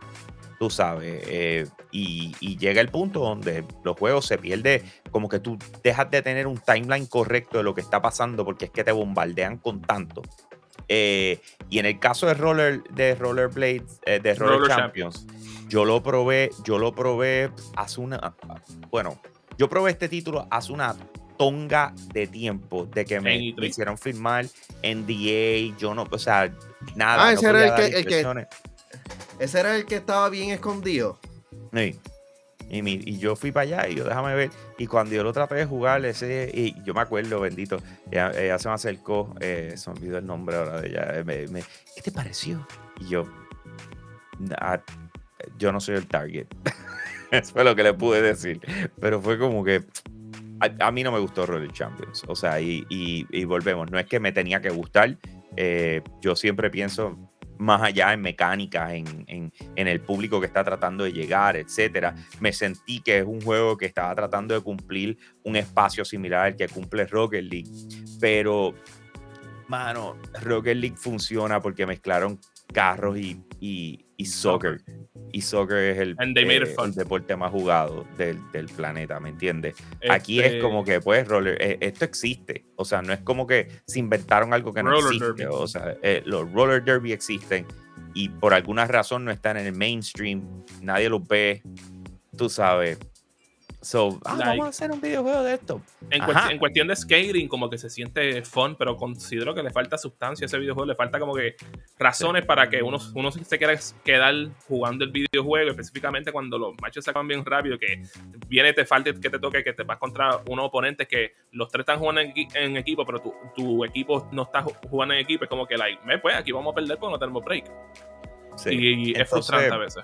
tú sabes, eh, y, y llega el punto donde los juegos se pierde, como que tú dejas de tener un timeline correcto de lo que está pasando porque es que te bombardean con tanto. Eh, y en el caso de Roller, de Rollerblades, eh, de Roller, Roller Champions, yo lo probé, yo lo probé hace una, bueno, yo probé este título hace una tonga de tiempo de que me, En E3. me hicieron firmar NDA, yo no, o sea, nada. Ah, no ese era podía el que- el que-. Ese era el que estaba bien escondido. Sí. Y, mi- y yo fui para allá y yo déjame ver. Y cuando yo lo traté de jugar, ese, y yo me acuerdo, bendito, ella, ella se me acercó, eh, se me olvidó el nombre ahora de ella. eh, me- me, ¿Qué te pareció? Y yo, "Ah, yo no soy el target. Eso fue lo que le pude decir. Pero fue como que a, mí no me gustó Roller Champions. O sea, y, y- volvemos. No es que me tenía que gustar. eh, yo siempre pienso más allá en mecánica, en, en- el público que está tratando de llegar, etcétera. Me sentí que es un juego que estaba tratando de cumplir un espacio similar al que cumple Rocket League. Pero, mano, Rocket League funciona porque mezclaron carros y, y soccer. Y soccer es el, And they made it eh, el deporte más jugado del, del planeta, ¿me entiendes? Aquí Este, es como que, pues, roller, eh, esto existe. O sea, no es como que se inventaron algo que no existe. derby. O sea, eh, los roller derby existen y por alguna razón no están en el mainstream. Nadie los ve. Tú sabes. So, ah, Like- vamos a hacer un videojuego de esto. En, cuestión de skating, como que se siente fun, pero considero que le falta sustancia a ese videojuego, le falta como que razones para que uno, uno se quiera quedar jugando el videojuego, específicamente cuando los matches se acaban bien rápido, que viene, te falta que te toque, que te vas contra unos oponentes que los tres están jugando en, equi- en equipo, pero tu, tu equipo no está ju- jugando en equipo, es como que, like, me, pues aquí vamos a perder porque no tenemos break. Sí. Y, es Entonces, frustrante a veces.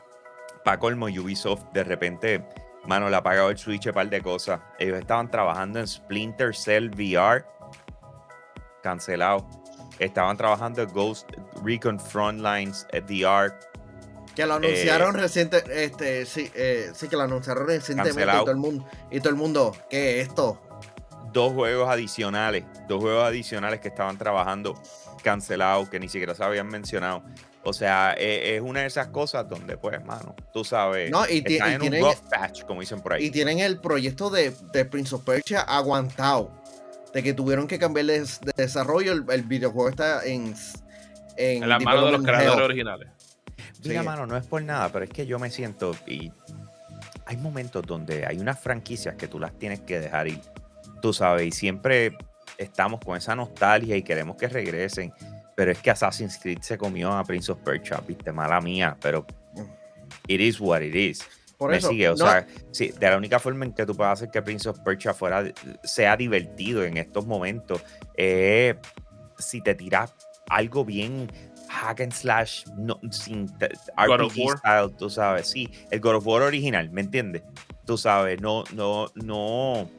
para colmo, Ubisoft de repente, mano, le ha pagado el Switch un par de cosas. Ellos estaban trabajando en Splinter Cell VR, cancelado. Estaban trabajando en Ghost Recon Frontlines eh, VR, Que lo anunciaron reciente, este, sí, eh, sí, que lo anunciaron recientemente y todo el mundo, y todo el mundo, ¿qué es esto? dos juegos adicionales, dos juegos adicionales que estaban trabajando cancelados, que ni siquiera se habían mencionado. O sea, e- es, una de esas cosas donde, pues, mano, tú sabes, No, y están y en tienen- un rough patch, como dicen por ahí. Y tienen el proyecto de, de Prince of Persia aguantado. De que tuvieron que cambiar de, de desarrollo. El, el videojuego está en. En, En las manos de los creadores hell. originales. Mira, Sí. mano, no es por nada, pero es que yo me siento y hay momentos donde hay unas franquicias que tú las tienes que dejar ir, tú sabes, y siempre estamos con esa nostalgia y queremos que regresen, pero es que Assassin's Creed se comió a Prince of Persia, viste, mala mía, pero it is what it is. Por me eso. sigue, o no, sea, sí, de la única forma en que tú puedes hacer que Prince of Persia fuera, sea divertido en estos momentos, es si te tiras algo bien hack and slash, no, sin te- God of RPG War. style, tú sabes, sí, el God of War original, ¿me entiendes? Tú sabes, no, no, no,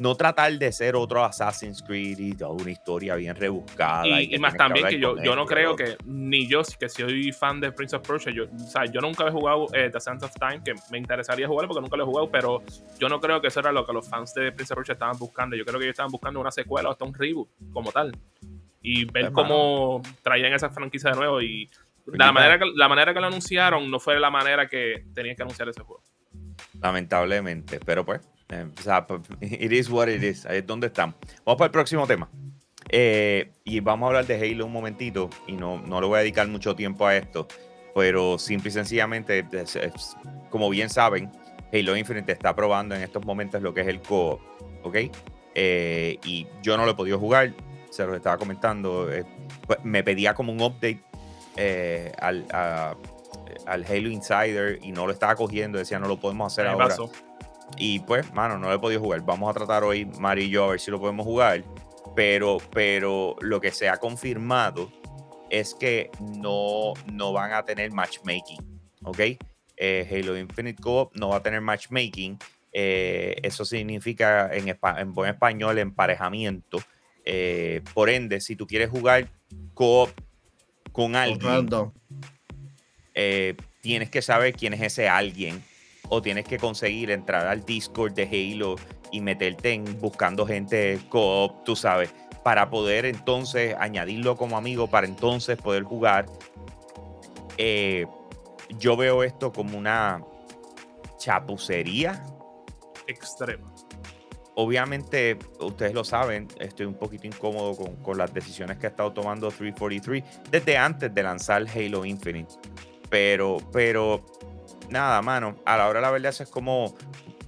no tratar de ser otro Assassin's Creed y toda una historia bien rebuscada. Y, más también que yo, yo no creo que ni yo, que soy fan de Prince of Persia, yo, o sea, yo nunca he jugado eh, The Sands of Time, que me interesaría jugar porque nunca lo he jugado, pero yo no creo que eso era lo que los fans de Prince of Persia estaban buscando. Yo creo que ellos estaban buscando una secuela o hasta un reboot como tal. Y ver Hermano. cómo traían esa franquicia de nuevo. Y la Ahorita- manera, que, la manera que lo anunciaron no fue la manera que tenían que anunciar ese juego. Lamentablemente, pero pues, eh, o sea, pues, it is what it is. Ahí es donde estamos. Vamos para el próximo tema. Eh, y vamos a hablar de Halo un momentito. Y no, no le voy a dedicar mucho tiempo a esto. Pero simple y sencillamente, es- es- como bien saben, Halo Infinite está probando en estos momentos lo que es el co ¿Ok? Eh, y yo no lo he podido jugar. Se lo estaba comentando. eh, pues, me pedía como un update eh, al, a- al Halo Insider y no lo estaba cogiendo. Decía, no lo podemos hacer ahora. pasó. Y pues, mano, no lo he podido jugar. Vamos a tratar hoy, Mari y yo, a ver si lo podemos jugar. Pero, pero lo que se ha confirmado es que no, no van a tener matchmaking, ¿ok? Eh, Halo Infinite Co-op no va a tener matchmaking. Eh, eso significa en, en, buen español emparejamiento. Eh, por ende, si tú quieres jugar co-op con alguien, tienes que saber quién es ese alguien o tienes que conseguir entrar al Discord de Halo y meterte en buscando gente co-op, tú sabes, para poder entonces añadirlo como amigo, para entonces poder jugar. Eh, yo veo esto como una chapucería extrema. Obviamente, ustedes lo saben, estoy un poquito incómodo con, con, las decisiones que ha estado tomando 343 desde antes de lanzar Halo Infinite. Pero, pero, nada, mano, a la hora de la verdad es como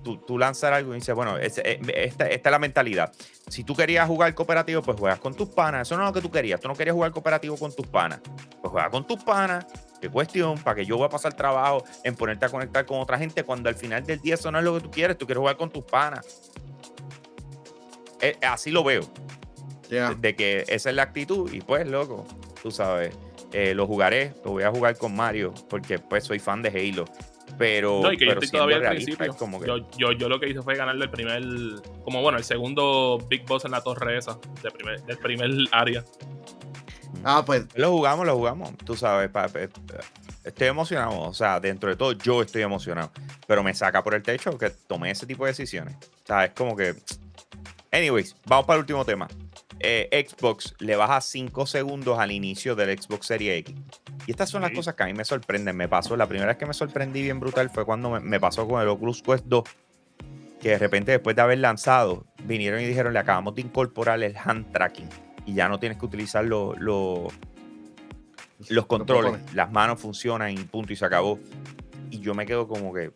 tú, tú lanzar algo y dices, bueno, eh, esta, esta, es la mentalidad. Si tú querías jugar cooperativo, pues juegas con tus panas. Eso no es lo que tú querías. Tú no querías jugar cooperativo con tus panas. Pues juega con tus panas. ¿Qué cuestión? ¿Para que yo voy a pasar trabajo en ponerte a conectar con otra gente cuando al final del día eso no es lo que tú quieres? Tú quieres jugar con tus panas. Eh, así lo veo. De que esa es la actitud y pues, loco, tú sabes, eh, lo jugaré, lo voy a jugar con Mario porque pues soy fan de Halo. Pero, no, y que yo estoy todavía al principio. Yo, yo, lo que hice fue ganarle el primer, como bueno, el segundo Big Boss en la torre esa, del primer, del primer área. Ah, pues. Lo jugamos, lo jugamos. Tú sabes, estoy emocionado. O sea, dentro de todo, yo estoy emocionado. Pero me saca por el techo que tomé ese tipo de decisiones. O sea, es como que. Anyways, vamos para el último tema. Eh, Xbox le baja 5 segundos al inicio del Xbox Series X. Y estas son las cosas que a mí me sorprenden. Me pasó, la primera vez que me sorprendí bien brutal fue cuando me, pasó con el Oculus Quest 2, que de repente después de haber lanzado, vinieron y dijeron, le acabamos de incorporar el hand tracking y ya no tienes que utilizar los controles. Las manos funcionan y punto y se acabó. Y yo me quedo como que,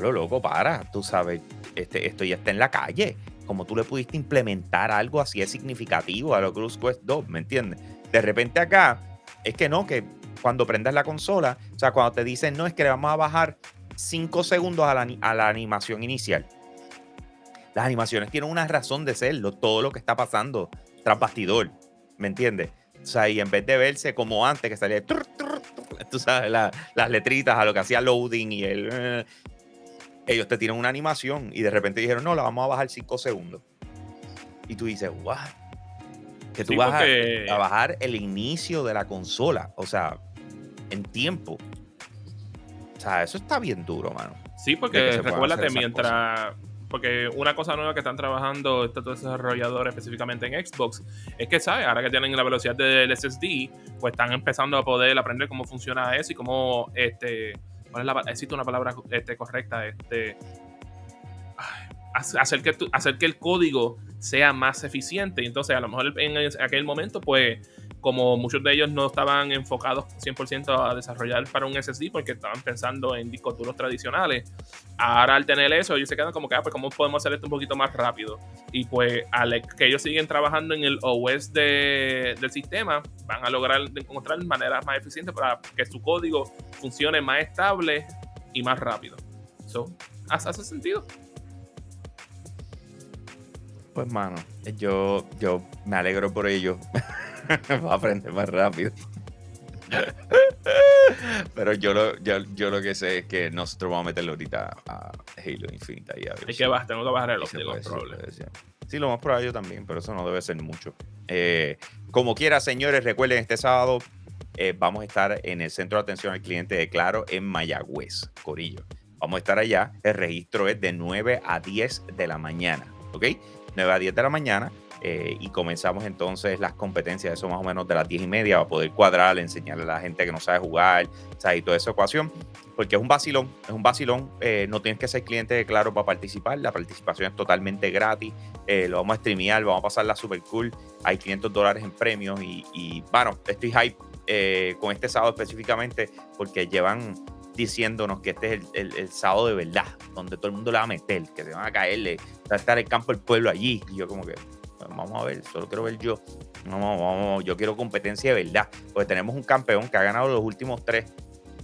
lo loco, para, tú sabes, este, esto ya está en la calle como tú le pudiste implementar algo así de significativo a los Cruz Quest 2, ¿me entiendes? De repente acá, es que no, que cuando prendas la consola, o sea, cuando te dicen, no, es que le vamos a bajar 5 segundos a la, animación inicial. Las animaciones tienen una razón de serlo, todo lo que está pasando tras bastidor, ¿me entiendes? O sea, y en vez de verse como antes, que salía, tú sabes, las letritas a lo que hacía loading y el... Ellos te tiran una animación y de repente dijeron, no, la vamos a bajar 5 segundos. Y tú dices, what? Que tú vas a, bajar el inicio de la consola, o sea, en tiempo. O sea, eso está bien duro, mano. Sí, porque recuérdate, mientras. Porque una cosa nueva que están trabajando estos desarrolladores específicamente en Xbox es que, ¿sabes? Ahora que tienen la velocidad del SSD, pues están empezando a poder aprender cómo funciona eso y cómo este, existe una palabra este, correcta, este, hacer, que, hacer que el código sea más eficiente. Entonces, a lo mejor en aquel momento, pues, como muchos de ellos no estaban enfocados 100% a desarrollar para un SSD porque estaban pensando en discos duros tradicionales, ahora al tener eso, ellos se quedan como que, ah, pues, ¿cómo podemos hacer esto un poquito más rápido? Y pues, al que ellos siguen trabajando en el OS del sistema, van a lograr encontrar maneras más eficientes para que su código funcione más estable y más rápido. Eso hace sentido. Pues, mano, yo, yo me alegro por ello. Va a aprender más rápido. Pero yo lo, yo, lo que sé es que nosotros vamos a meterlo ahorita a Halo Infinite. Y a es que bajar, tengo que bajar el óptico. Sí, lo más probable yo también, pero eso no debe ser mucho. Eh, como quiera, señores, recuerden, este sábado eh, vamos a estar en el Centro de Atención al Cliente de Claro en Mayagüez, Corillo. Vamos a estar allá. El registro es de 9 a 10 de la mañana, ¿ok? 9 a 10 de la mañana. Eh, y comenzamos entonces las competencias, eso más o menos de las 10 y media, para poder cuadrar, enseñarle a la gente que no sabe jugar, y toda esa ecuación, porque es un vacilón, es un vacilón, eh, no tienes que ser cliente de Claro para participar, la participación es totalmente gratis, eh, lo vamos a streamear, vamos a pasarla super cool, hay 500 dólares en premios y, bueno, estoy hype con este sábado específicamente porque llevan diciéndonos que este es el, sábado de verdad, donde todo el mundo le va a meter, que se van a caerle, va a estar el campo del pueblo allí. Y yo como que, vamos a ver, solo quiero ver yo. No, vamos, yo quiero competencia de verdad. Porque tenemos un campeón que ha ganado los últimos tres.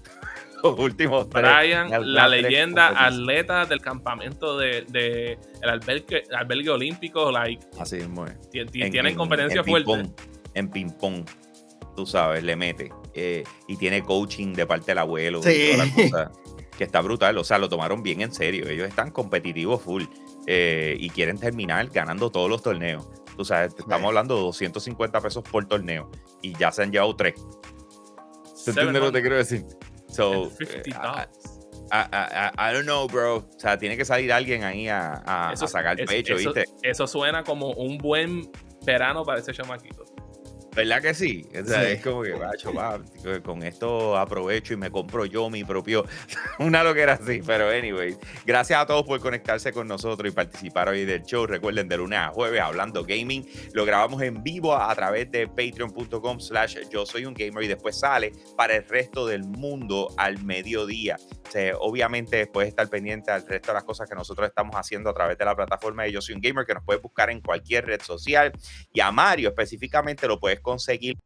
los últimos tres. Brian, la, leyenda atleta del campamento de, de el albergue, albergue olímpico, like. Así es, muy. Tienen competencia fuerte. en ping-pong. tú sabes, le mete. eh, y tiene coaching de parte del abuelo Sí. y. Que está brutal. O sea, lo tomaron bien en serio. Ellos están competitivos full. Eh, y quieren terminar ganando todos los torneos. Tú sabes, estamos hablando de 250 pesos por torneo. Y ya se han llevado tres. ¿Tú entiendes lo que te quiero decir? So, And 50 eh, I, dollars. I- I- don't know, bro. O sea, tiene que salir alguien ahí a, a- a sacar eso- pecho, eso- ¿viste? Eso suena como un buen verano para ese chamaquito. ¿Verdad que sí? O sea, Sí. es como que, macho, va, con esto aprovecho y me compro yo mi propio. Una loquera así, pero anyway. Gracias a todos por conectarse con nosotros y participar hoy del show. Recuerden, de lunes a jueves, hablando gaming. Lo grabamos en vivo a, a través de patreon.com slash yo soy un gamer y después sale para el resto del mundo al mediodía. O sea, obviamente, después estar pendiente al resto de las cosas que nosotros estamos haciendo a través de la plataforma de Yo Soy un Gamer, que nos puedes buscar en cualquier red social. Y a Mario específicamente lo puedes conseguir